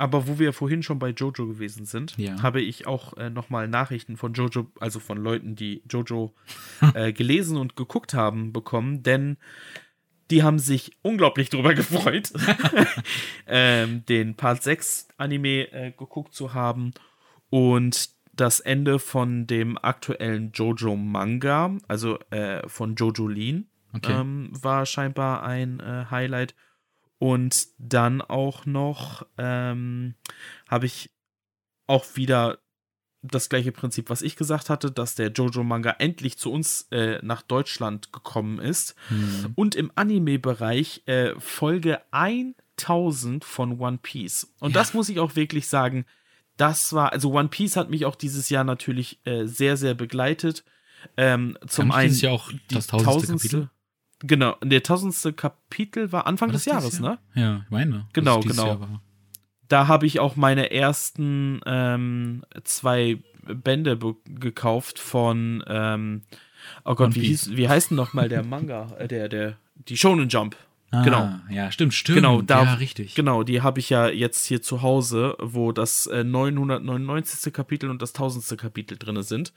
Aber wo wir vorhin schon bei Jojo gewesen sind, Ja. habe ich auch äh, nochmal Nachrichten von Jojo, also von Leuten, die Jojo (laughs) äh, gelesen und geguckt haben, bekommen, denn die haben sich unglaublich drüber gefreut, (laughs) ähm, den Part 6 Anime äh, geguckt zu haben und das Ende von dem aktuellen Jojo Manga, also äh, von Jojo Lean, Okay. ähm, war scheinbar ein äh, Highlight. Und dann auch noch ähm, habe ich auch wieder das gleiche Prinzip, was ich gesagt hatte, dass der Jojo-Manga endlich zu uns äh, nach Deutschland gekommen ist. Hm. Und im Anime-Bereich äh, Folge 1000 von One Piece. Und Ja. das muss ich auch wirklich sagen, das war, also One Piece hat mich auch dieses Jahr natürlich äh, sehr, sehr begleitet. Ähm, zum einen dieses Jahr auch das tausendste Kapitel? Genau, der tausendste Kapitel war Anfang War des Jahres, Jahr? ne? Ja, ich meine. Genau, es dieses genau. Da habe ich auch meine ersten ähm, zwei Bände gekauft von, ähm, oh Gott, wie, hieß, wie heißt denn noch mal der Manga, äh, der, der, die Shonen Jump. Ah, Genau. Ja, stimmt, stimmt. Genau, da- ja, richtig. Genau, die habe ich ja jetzt hier zu Hause, wo das äh, 999. Kapitel und das 1000. Kapitel drin sind.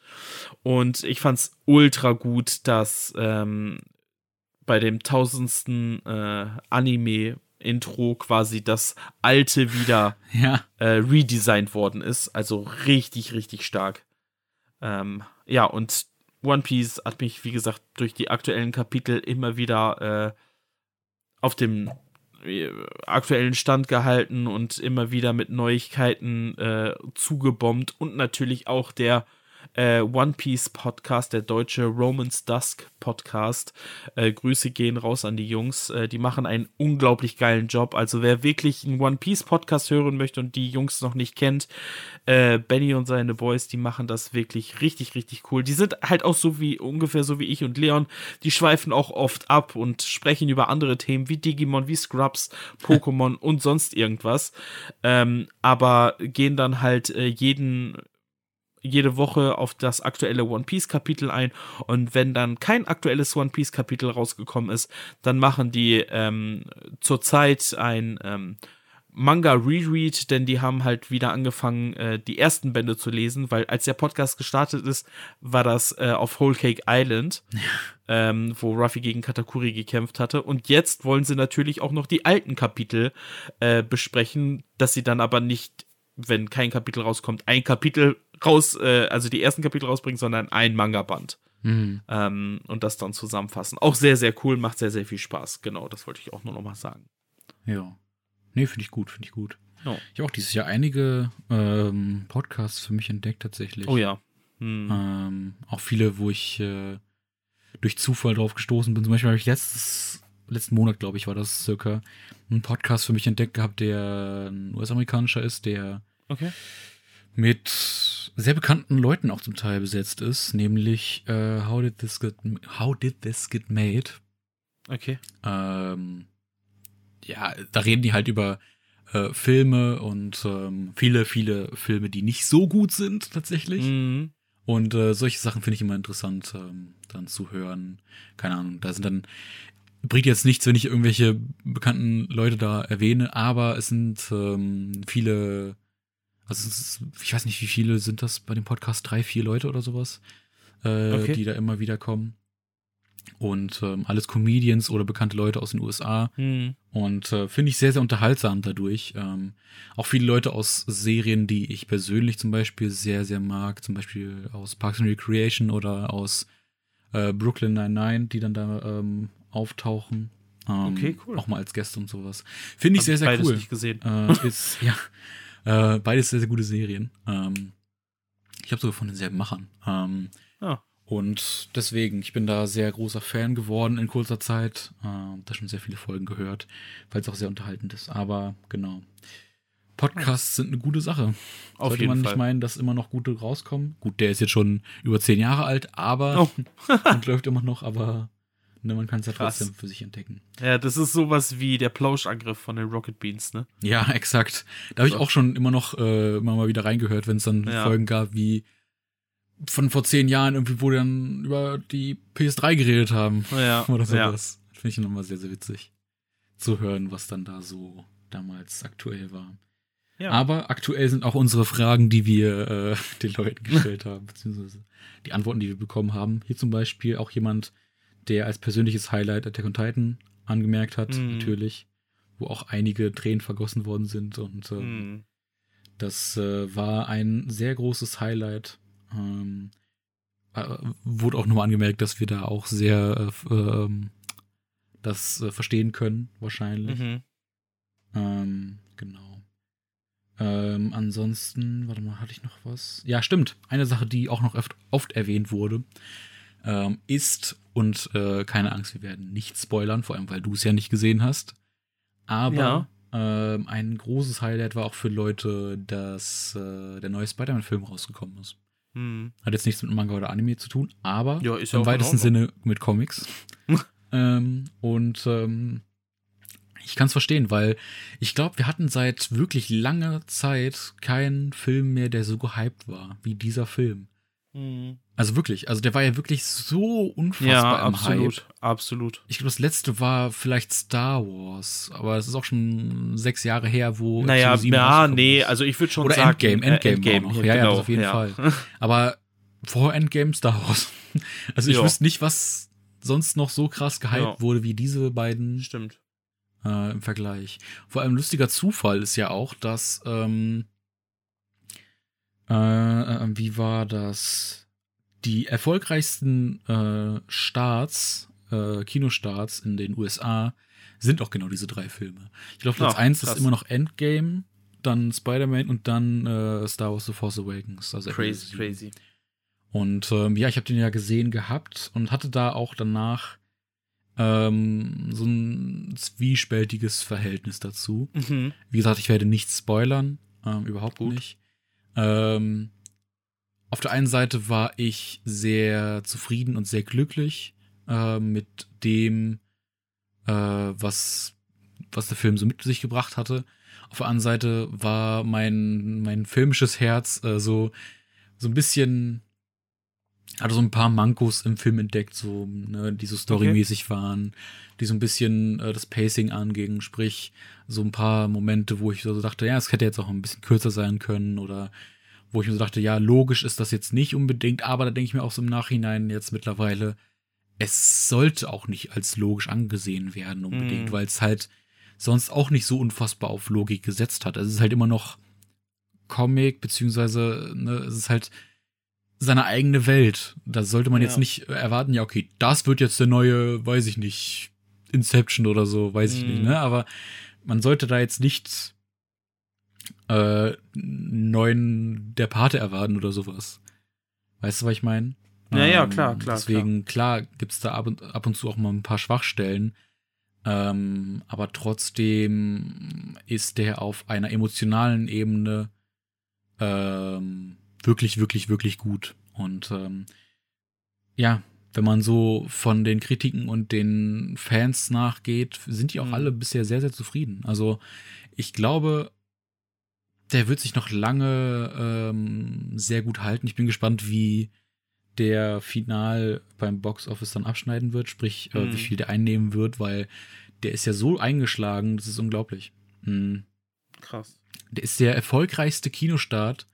Und ich fand's ultra gut, dass ähm, bei dem 1000. Äh, Anime-Intro quasi das alte wieder (laughs) Ja, äh, redesigned worden ist. Also richtig, richtig stark. Ähm, ja, und One Piece hat mich, wie gesagt, durch die aktuellen Kapitel immer wieder äh, auf dem äh, aktuellen Stand gehalten und immer wieder mit Neuigkeiten äh, zugebombt und natürlich auch der äh, One Piece Podcast, der deutsche Romans Dusk Podcast. Äh, Grüße gehen raus an die Jungs. Äh, die machen einen unglaublich geilen Job. Also wer wirklich einen One Piece Podcast hören möchte und die Jungs noch nicht kennt, äh, Benny und seine Boys, die machen das wirklich richtig, richtig cool. Die sind halt auch so wie, ungefähr so wie ich und Leon. Die schweifen auch oft ab und sprechen über andere Themen wie Digimon, wie Scrubs, Pokémon (laughs) und sonst irgendwas. Ähm, aber gehen dann halt äh, jeden jede Woche auf das aktuelle One Piece Kapitel ein und wenn dann kein aktuelles One Piece Kapitel rausgekommen ist, dann machen die ähm, zurzeit ein ähm, Manga Reread, denn die haben halt wieder angefangen, äh, die ersten Bände zu lesen, weil als der Podcast gestartet ist, war das äh, auf Whole Cake Island, (laughs) ähm, wo Ruffy gegen Katakuri gekämpft hatte. Und jetzt wollen sie natürlich auch noch die alten Kapitel äh, besprechen, dass sie dann aber nicht, wenn kein Kapitel rauskommt, ein Kapitel raus, äh, also die ersten Kapitel rausbringen, sondern ein Manga-Band. Mhm. Ähm, und das dann zusammenfassen. Auch sehr, sehr cool, macht sehr, sehr viel Spaß. Genau, das wollte ich auch nur noch mal sagen. Ja. Nee, finde ich gut, finde ich gut. Ja. Ich habe auch dieses Jahr einige ähm, Podcasts für mich entdeckt tatsächlich. Oh ja. Hm. Ähm, auch viele, wo ich äh, durch Zufall drauf gestoßen bin. Zum Beispiel habe ich letztes, letzten Monat, glaube ich, war das circa, einen Podcast für mich entdeckt gehabt, der ein US-amerikanischer ist, der Okay. mit sehr bekannten Leuten auch zum Teil besetzt ist, nämlich äh, How Did This Get How Did This Get Made? Okay. Ähm, ja, da reden die halt über äh, Filme und ähm, viele, viele Filme, die nicht so gut sind tatsächlich. Mhm. Und äh, solche Sachen finde ich immer interessant, ähm, dann zu hören. Keine Ahnung, da sind dann, bringt jetzt nichts, wenn ich irgendwelche bekannten Leute da erwähne, aber es sind ähm, viele, also ist, ich weiß nicht, wie viele sind das bei dem Podcast, drei, vier Leute oder sowas, äh, Okay. die da immer wieder kommen. Und ähm, alles Comedians oder bekannte Leute aus den USA. Mhm. Und äh, finde ich sehr, sehr unterhaltsam dadurch. Ähm, auch viele Leute aus Serien, die ich persönlich zum Beispiel sehr, sehr mag. Zum Beispiel aus Parks and Recreation oder aus äh, Brooklyn 99, die dann da ähm, auftauchen. Ähm, Okay, cool. Auch mal als Gäste und sowas. Finde ich Hab sehr, sehr cool. nicht gesehen. Äh, ist, (laughs) ja, äh, beides sehr, sehr gute Serien. Ähm, Ich glaube sogar von denselben Machern. Ähm, Ah. Und deswegen, ich bin da sehr großer Fan geworden in kurzer Zeit. Äh, da schon sehr viele Folgen gehört, weil es auch sehr unterhaltend ist. Aber genau. Podcasts sind eine gute Sache. Auf Sollte man Fall. nicht meinen, dass immer noch gute rauskommen. Gut, der ist jetzt schon über zehn Jahre alt, aber Oh. (laughs) und läuft immer noch, aber ne, man kann es ja Krass. trotzdem für sich entdecken. Ja, das ist sowas wie der Plauschangriff von den Rocket Beans, ne? Ja, (laughs) exakt. Da habe ich So. auch schon immer noch äh, immer mal wieder reingehört, wenn es dann Ja. Folgen gab, wie von vor zehn Jahren irgendwie, wo die dann über die PS3 geredet haben Ja. (laughs) oder ja. sowas. Finde ich nochmal sehr, sehr witzig zu hören, was dann da so damals aktuell war. ja. Aber aktuell sind auch unsere Fragen, die wir äh, (laughs) den Leuten gestellt haben, beziehungsweise die Antworten, die wir bekommen haben. Hier zum Beispiel auch jemand, der als persönliches Highlight Attack on Titan angemerkt hat, Mhm. natürlich, wo auch einige Tränen vergossen worden sind und ähm, Hm. das äh, war ein sehr großes Highlight. Ähm, äh, wurde auch nochmal angemerkt, dass wir da auch sehr äh, ähm, das äh, verstehen können, wahrscheinlich. Mhm. Ähm, genau. Ähm, ansonsten, warte mal, hatte ich noch was? Ja, stimmt. Eine Sache, die auch noch oft, oft erwähnt wurde, ähm, ist, und äh, keine Angst, wir werden nicht spoilern, vor allem weil du es ja nicht gesehen hast. Aber ähm, ein großes Highlight war auch für Leute, dass äh, der neue Spider-Man-Film rausgekommen ist. Hm. Hat jetzt nichts mit Manga oder Anime zu tun, aber Ja, ja im weitesten. Sinne mit Comics. (laughs) ähm, und ähm, ich kann es verstehen, weil ich glaube, wir hatten seit wirklich langer Zeit keinen Film mehr, der so gehypt war wie dieser Film. Hm. Also wirklich, also der war ja wirklich so unfassbar Ja, im absolut. Hype. Absolut. Ich glaube, das letzte war vielleicht Star Wars, aber es ist auch schon sechs Jahre her, wo Naja, ja, nee, also ich würde schon Oder sagen. Endgame, äh, Endgame, auch noch. Ja, ja, das auf jeden ja. Fall. (laughs) Aber vor Endgame Star Wars. (laughs) Also ich Ja. wüsste nicht, was sonst noch so krass gehypt Ja. wurde wie diese beiden Stimmt. äh, im Vergleich. Vor allem lustiger Zufall ist ja auch, dass ähm, äh, äh, wie war das? Die erfolgreichsten äh, Starts, äh, Kinostarts in den USA sind auch genau diese drei Filme. Ich glaube, Platz Ach, 1 krass. ist immer noch Endgame, dann Spider-Man und dann äh, Star Wars The Force Awakens. Also Crazy, crazy. Und ähm, ja, ich habe den ja gesehen gehabt und hatte da auch danach ähm, so ein zwiespältiges Verhältnis dazu. Mhm. Wie gesagt, ich werde nichts spoilern, ähm, überhaupt Gut. nicht. Ähm, auf der einen Seite war ich sehr zufrieden und sehr glücklich äh, mit dem, äh, was, was der Film so mit sich gebracht hatte. Auf der anderen Seite war mein, mein filmisches Herz äh, so, so ein bisschen, hatte so ein paar Mankos im Film entdeckt, so, ne, die so storymäßig waren, die so ein bisschen äh, das Pacing angingen, sprich, so ein paar Momente, wo ich so dachte, ja, es hätte jetzt auch ein bisschen kürzer sein können oder wo ich mir so dachte, ja, logisch ist das jetzt nicht unbedingt, aber da denke ich mir auch so im Nachhinein jetzt mittlerweile, es sollte auch nicht als logisch angesehen werden unbedingt, Mhm. weil es halt sonst auch nicht so unfassbar auf Logik gesetzt hat. Also es ist halt immer noch Comic, beziehungsweise ne, es ist halt seine eigene Welt. Da sollte man jetzt Ja. nicht erwarten, ja, okay, das wird jetzt der neue, weiß ich nicht, Inception oder so, weiß ich Mhm. nicht, ne? Aber man sollte da jetzt nicht äh, neuen Der Pate erwarten oder sowas. Weißt du, was ich meine? Ja, ja, klar, klar, Deswegen, klar, gibt's da ab und, ab und zu auch mal ein paar Schwachstellen. Ähm, aber trotzdem ist der auf einer emotionalen Ebene ähm, wirklich, wirklich, wirklich gut. Und ähm, ja, wenn man so von den Kritiken und den Fans nachgeht, sind die auch Mhm. alle bisher sehr, sehr zufrieden. Also ich glaube, der wird sich noch lange ähm, sehr gut halten. Ich bin gespannt, wie der Final beim Box Office dann abschneiden wird, sprich, äh, Mhm. wie viel der einnehmen wird, weil der ist ja so eingeschlagen, das ist unglaublich. Mhm. Krass. Der ist der erfolgreichste Kinostart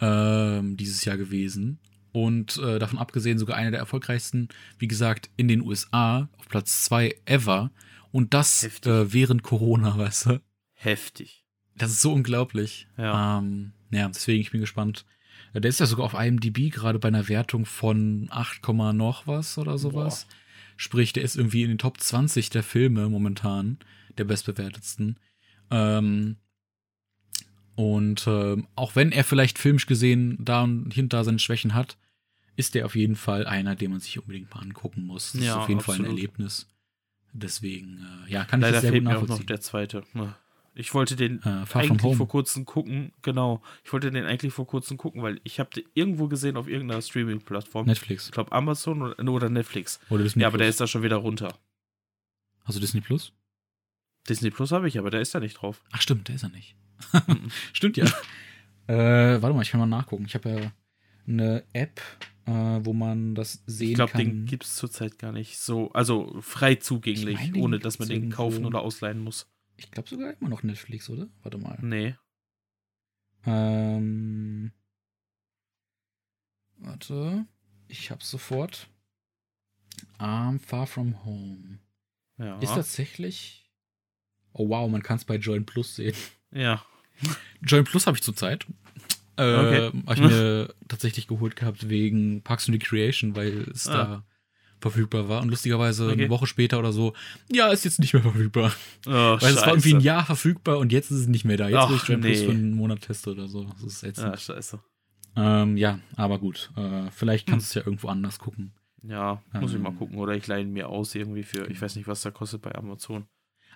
ähm, dieses Jahr gewesen. Und äh, davon abgesehen sogar einer der erfolgreichsten, wie gesagt, in den USA, auf Platz zwei ever. Und das äh, während Corona, (laughs) weißt du? Heftig. Das ist so unglaublich. Ja. Ähm, ja, deswegen, ich bin gespannt. Äh, Der ist ja sogar auf IMDb gerade bei einer Wertung von 8, Komma noch was oder sowas. Sprich, der ist irgendwie in den Top 20 der Filme momentan, der bestbewertetsten. Ähm, Und äh, auch wenn er vielleicht filmisch gesehen da und da seine Schwächen hat, ist er auf jeden Fall einer, den man sich unbedingt mal angucken muss. Das Ja, ist auf jeden Fall ein absolut. Erlebnis. Deswegen, äh, ja, kann ich Leider das sehr fehlt gut mir auch noch nachvollziehen. der zweite. Ich wollte den Äh, eigentlich vor kurzem gucken. Genau. Ich wollte den eigentlich vor kurzem gucken, weil ich habe den irgendwo gesehen auf irgendeiner Streaming-Plattform. Netflix Ich glaube Amazon oder, oder Netflix. oder Disney Ja, aber der Plus. ist da schon wieder runter. Also Disney Plus? Disney Plus habe ich, aber der ist da nicht drauf. Ach stimmt, der ist er nicht. (laughs) Stimmt ja. (laughs) äh, warte mal, ich kann mal nachgucken. Ich habe ja eine App, äh, wo man das sehen Ich glaube, kann. den gibt es zurzeit gar nicht so, also frei zugänglich, Ich mein, ohne dass man den kaufen irgendwo. oder ausleihen muss. ich glaube sogar immer noch Netflix, oder? Warte mal. Nee. Ähm, warte, ich hab's sofort. Um, Far From Home. Ja. Ist tatsächlich. Oh wow, man kann es bei Join Plus sehen. Ja. Join Plus habe ich zurzeit. Äh, Okay. Habe ich mir tatsächlich geholt gehabt wegen Parks and Recreation, weil es Ah. da verfügbar war. Und lustigerweise Okay. eine Woche später oder so, ja, ist jetzt nicht mehr verfügbar. Oh, Weil es war irgendwie ein. Jahr verfügbar und jetzt ist es nicht mehr da. Jetzt, wo ich Ach, Join Plus nee. für einen Monat teste oder so. Das ist jetzt. Ja, scheiße. Ähm, ja, aber gut. Äh, vielleicht Hm. kannst du es ja irgendwo anders gucken. Ja, muss ich mal Ähm. gucken. Oder ich leihe mir aus irgendwie für, ich weiß nicht, was da kostet bei Amazon.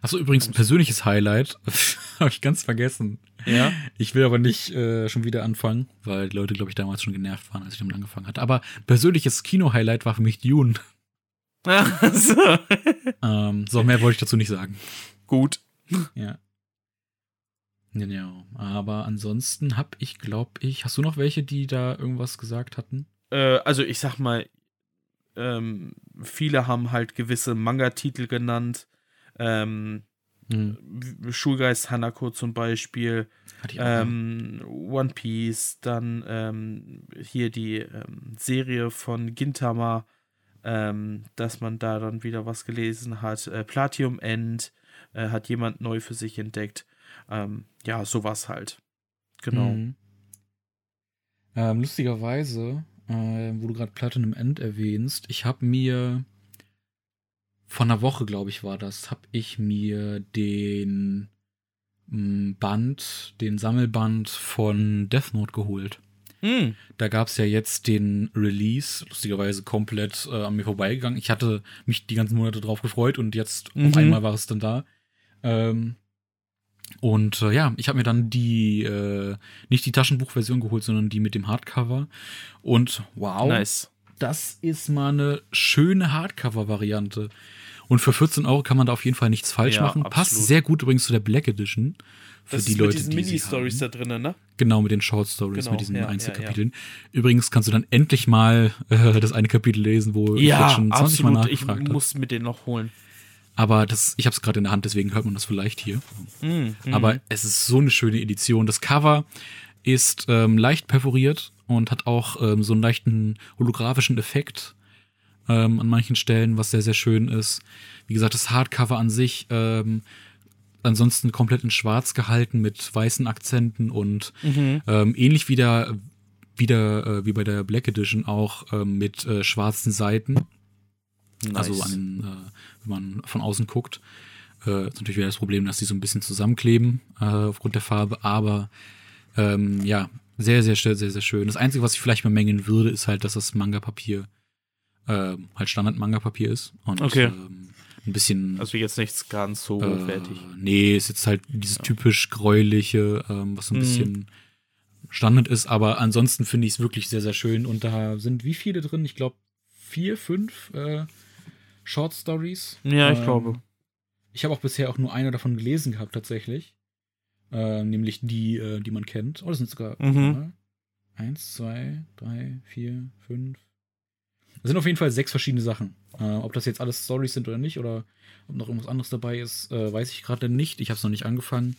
Achso, übrigens ein persönliches Highlight. (laughs) Habe ich ganz vergessen. Ja? Ich will aber nicht äh, schon wieder anfangen, weil die Leute, glaube ich, damals schon genervt waren, als ich damit angefangen hatte. Aber persönliches Kino-Highlight war für mich Dune. so. (laughs) Ähm, so, mehr wollte ich dazu nicht sagen. Gut. Ja. Genau. Aber ansonsten habe ich, glaube ich, hast du noch welche, die da irgendwas gesagt hatten? Äh, also ich sag mal, ähm, viele haben halt gewisse Manga-Titel genannt. Ähm, Hm, Schulgeist Hanako zum Beispiel, ähm, One Piece, dann ähm, hier die ähm, Serie von Gintama, ähm, dass man da dann wieder was gelesen hat. Äh, Platinum End äh, hat jemand neu für sich entdeckt. Ähm, ja, sowas halt. Genau. Ähm, lustigerweise, äh, wo du gerade Platinum End erwähnst, ich habe mir vor einer Woche, glaube ich, war das, habe ich mir den m, Band, den Sammelband von Death Note geholt. Hm. Da gab es ja jetzt den Release, lustigerweise komplett äh, an mir vorbeigegangen. Ich hatte mich die ganzen Monate drauf gefreut und jetzt Mhm. auf einmal war es dann da. Ähm, und äh, ja, ich habe mir dann die, äh, nicht die Taschenbuchversion geholt, sondern die mit dem Hardcover. Und wow, Nice. das ist mal eine schöne Hardcover-Variante. Und für 14 Euro kann man da auf jeden Fall nichts falsch Ja, machen. Passt absolut. sehr gut übrigens zu der Black Edition. Für Das die ist Leute, mit diesen Mini-Stories da drinnen, ne? Genau, mit den Short Stories, Genau, mit diesen ja, Einzelkapiteln. Übrigens kannst du dann endlich mal äh, das eine Kapitel lesen, wo ich Ja, jetzt schon 20 Mal absolut. Ich nachgefragt habe. muss mir den noch holen. Aber das, ich habe es gerade in der Hand, deswegen hört man das vielleicht hier. Mhm. Aber es ist so eine schöne Edition. Das Cover ist ähm, leicht perforiert und hat auch ähm, so einen leichten holographischen Effekt ähm, an manchen Stellen, was sehr, sehr schön ist. Wie gesagt, das Hardcover an sich ähm, ansonsten komplett in schwarz gehalten mit weißen Akzenten und Mhm. ähm, ähnlich wie der wieder äh, wie bei der Black Edition auch ähm, mit äh, schwarzen Seiten. Nice. Also an, äh, wenn man von außen guckt. Äh, ist natürlich wieder das Problem, dass die so ein bisschen zusammenkleben äh, aufgrund der Farbe, aber ähm, ja, sehr, sehr, sehr, sehr, sehr schön. Das Einzige, was ich vielleicht bemängeln würde, ist halt, dass das Manga-Papier äh, halt Standard-Manga-Papier ist. Und Okay. ähm, ein bisschen. also jetzt nichts ganz so äh, hochwertig. Nee, ist jetzt halt dieses typisch gräuliche, ähm, was so ein Mhm. bisschen Standard ist, aber ansonsten finde ich es wirklich sehr, sehr schön. Und da sind wie viele drin? Ich glaube, vier, fünf äh, Short Stories. Ja, ich Ähm, glaube. Ich habe auch bisher auch nur eine davon gelesen gehabt, tatsächlich. Äh, nämlich die, äh, die man kennt. Oh, das sind sogar Mhm. eins, zwei, drei, vier, fünf. Das sind auf jeden Fall sechs verschiedene Sachen. Äh, ob das jetzt alles Stories sind oder nicht, oder ob noch irgendwas anderes dabei ist, äh, weiß ich gerade nicht. Ich habe es noch nicht angefangen.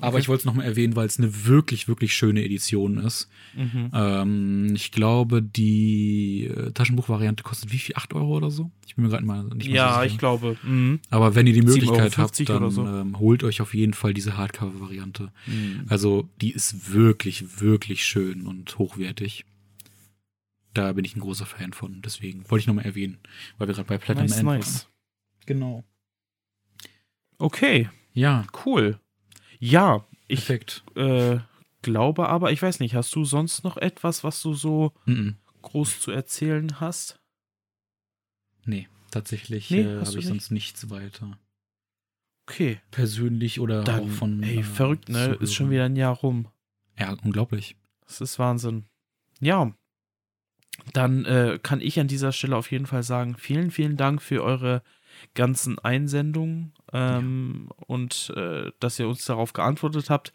Aber Okay. ich wollte es nochmal erwähnen, weil es eine wirklich, wirklich schöne Edition ist. Mhm. Ähm, ich glaube, die äh, Taschenbuchvariante kostet wie viel? 8 Euro oder so? Ich bin mir gerade mal nicht mehr so Ja, sicher. ich glaube. Mhm. Aber wenn ihr die 7,50 Möglichkeit habt, dann so. ähm, holt euch auf jeden Fall diese Hardcover-Variante. Mhm. Also die ist wirklich, wirklich schön und hochwertig. Da bin ich ein großer Fan von. Deswegen wollte ich nochmal erwähnen, weil wir gerade bei Platinum Nice, End nice. waren. Genau. Okay, Ja, cool. Ja, ich perfekt. äh, glaube aber, ich weiß nicht, hast du sonst noch etwas, was du so Mhm. groß zu erzählen hast? Nee, tatsächlich Nee, äh, habe ich nicht? sonst nichts weiter. Okay. Persönlich oder Dann, auch von. ey, äh, verrückt, ne? Ist schon wieder ein Jahr rum. Ja, unglaublich. Das ist Wahnsinn. Ja. Dann äh, kann ich an dieser Stelle auf jeden Fall sagen, vielen, vielen Dank für eure ganzen Einsendungen ähm, und äh, dass ihr uns darauf geantwortet habt.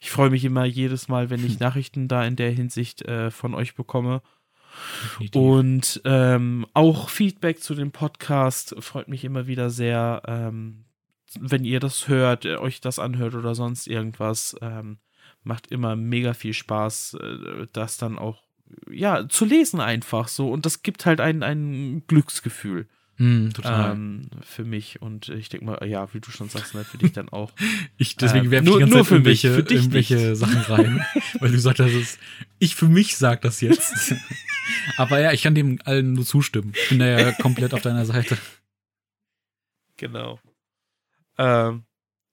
Ich freue mich immer jedes Mal, wenn ich. (laughs) Nachrichten da in der Hinsicht äh, von euch bekomme. Definitiv. Und ähm, auch Feedback zu dem Podcast freut mich immer wieder sehr. Ähm, wenn ihr das hört, äh, euch das anhört oder sonst irgendwas, ähm, macht immer mega viel Spaß, äh, das dann auch ja zu lesen einfach so. Und das gibt halt ein, ein Glücksgefühl Mhm, total. ähm, für mich. Und ich denke mal, ja, wie du schon sagst, ne, für dich dann auch. (laughs) ich, deswegen ähm, werfe ich nur- die ganze nur Zeit für mich, irgendwelche, für dich irgendwelche nicht. Sachen rein, (laughs) weil du gesagt hast, es- ich für mich sag das jetzt. (laughs) Aber ja, ich kann dem allen nur zustimmen. Ich bin da ja komplett auf deiner Seite. Genau. Ähm,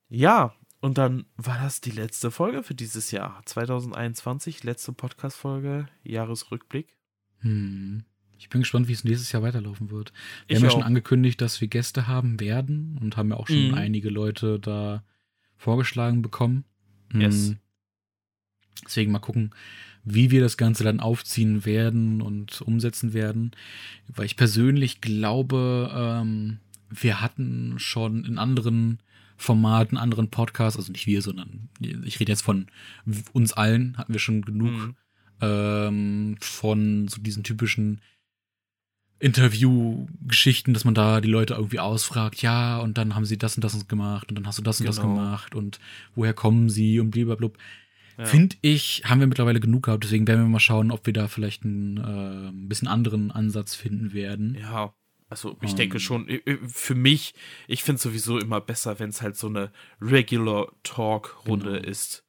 ja, und dann war das die letzte Folge für dieses Jahr. 2021, letzte Podcast-Folge, Jahresrückblick. Hm. Ich bin gespannt, wie es nächstes Jahr weiterlaufen wird. Wir Ich haben ja schon angekündigt, dass wir Gäste haben werden und haben ja auch schon Mhm. einige Leute da vorgeschlagen bekommen. Hm. Yes. Deswegen mal gucken, wie wir das Ganze dann aufziehen werden und umsetzen werden. Weil ich persönlich glaube, ähm, wir hatten schon in anderen Formaten, anderen Podcasts, also nicht wir, sondern ich rede jetzt von uns allen, hatten wir schon genug Mhm. ähm, von so diesen typischen Interview-Geschichten, dass man da die Leute irgendwie ausfragt, ja, und dann haben sie das und das gemacht und dann hast du das und das Genau. gemacht und woher kommen sie und blablabla. Ja. Finde ich, haben wir mittlerweile genug gehabt, deswegen werden wir mal schauen, ob wir da vielleicht einen äh, ein bisschen anderen Ansatz finden werden. Ja, also ich Ähm. denke schon, äh, äh, für mich, ich finde es sowieso immer besser, wenn es halt so eine Regular Talk-Runde Genau. ist.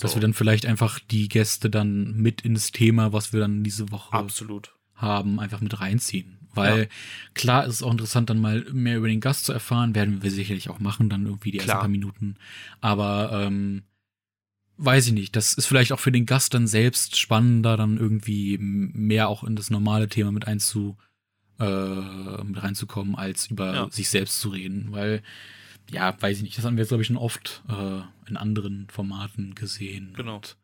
Dass So, wir dann vielleicht einfach die Gäste dann mit ins Thema, was wir dann diese Woche absolut. haben, einfach mit reinziehen. Weil klar ist es auch interessant, dann mal mehr über den Gast zu erfahren. Werden wir sicherlich auch machen, dann irgendwie die ersten Klar. paar Minuten. Aber ähm, weiß ich nicht. Das ist vielleicht auch für den Gast dann selbst spannender, dann irgendwie mehr auch in das normale Thema mit einzu äh, mit reinzukommen, als über Ja. sich selbst zu reden. Weil, ja, weiß ich nicht. Das haben wir jetzt, glaube ich, schon oft äh, in anderen Formaten gesehen. Genau. Und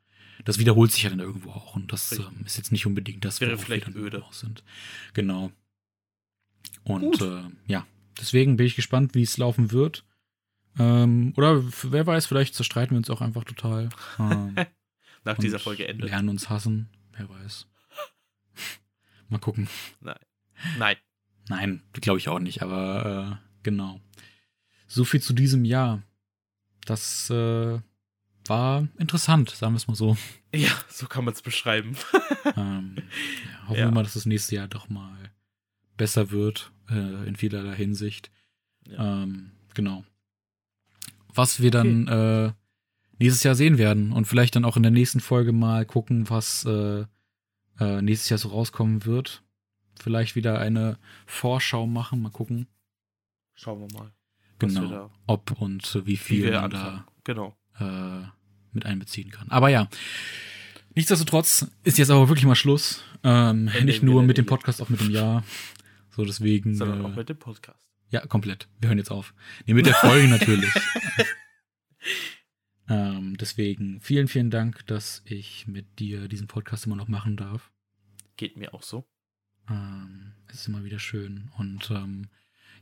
das wiederholt sich ja dann irgendwo auch. Und das ähm, ist jetzt nicht unbedingt das, Wäre vielleicht wir dann öde. sind. Genau. Und äh, ja, deswegen bin ich gespannt, wie es laufen wird. Ähm, oder wer weiß, vielleicht zerstreiten wir uns auch einfach total. (laughs) Ähm, Nach dieser Folge endet. Lernen uns hassen. Wer weiß. Mal gucken. Nein. Nein, glaube ich auch nicht, aber äh, genau. So viel zu diesem Jahr. Das äh, war interessant, sagen wir es mal so. Ja, so kann man es beschreiben. (laughs) ähm, ja, hoffen Ja. wir mal, dass das nächste Jahr doch mal besser wird, äh, in vielerlei Hinsicht. Ja. Ähm, genau. Was wir dann äh, nächstes Jahr sehen werden und vielleicht dann auch in der nächsten Folge mal gucken, was äh, äh, nächstes Jahr so rauskommen wird. Vielleicht wieder eine Vorschau machen, mal gucken, Schauen wir mal. wir genau, da- ob und wie Wie viel wir man anfangen. Genau. da äh, mit einbeziehen kann. Aber ja, nichtsdestotrotz ist jetzt aber wirklich mal Schluss. Ähm, Ende nicht nur mit dem. Podcast, auch mit dem Jahr. So, deswegen. Sondern äh, auch mit dem Podcast. Ja, komplett. Wir hören jetzt auf. Nee, mit der Folge (laughs) natürlich. ähm, deswegen vielen, vielen Dank, dass ich mit dir diesen Podcast immer noch machen darf. Geht mir auch so. Ähm, es ist immer wieder schön. Und ähm,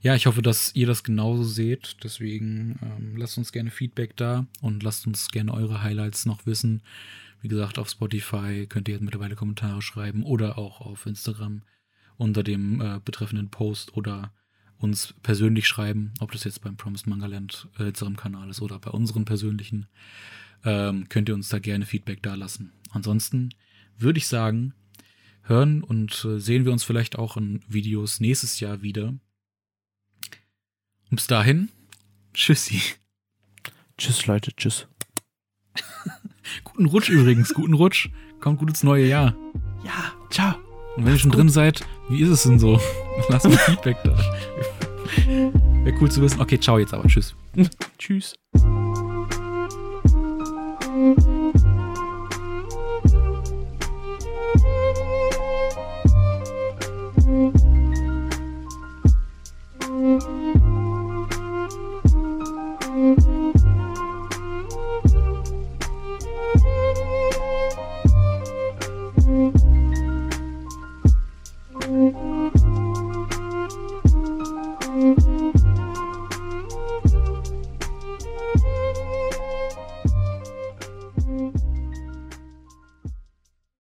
ja, ich hoffe, dass ihr das genauso seht. Deswegen ähm, lasst uns gerne Feedback da und lasst uns gerne eure Highlights noch wissen. Wie gesagt, auf Spotify könnt ihr jetzt mittlerweile Kommentare schreiben oder auch auf Instagram unter dem äh, betreffenden Post oder uns persönlich schreiben, ob das jetzt beim Promised Mangaland äh, unserem Kanal ist oder bei unseren persönlichen, ähm, könnt ihr uns da gerne Feedback da lassen. Ansonsten würde ich sagen, hören und äh, sehen wir uns vielleicht auch in Videos nächstes Jahr wieder. Und bis dahin, tschüssi. Tschüss, Leute. Tschüss. (laughs) Guten Rutsch übrigens, guten Rutsch. Kommt gut ins neue Jahr. Ja, ciao. Und wenn ihr schon drin seid, wie ist es denn so? (laughs) Lasst mir Feedback da. Wäre cool zu wissen. Okay, ciao jetzt aber. Tschüss. Tschüss.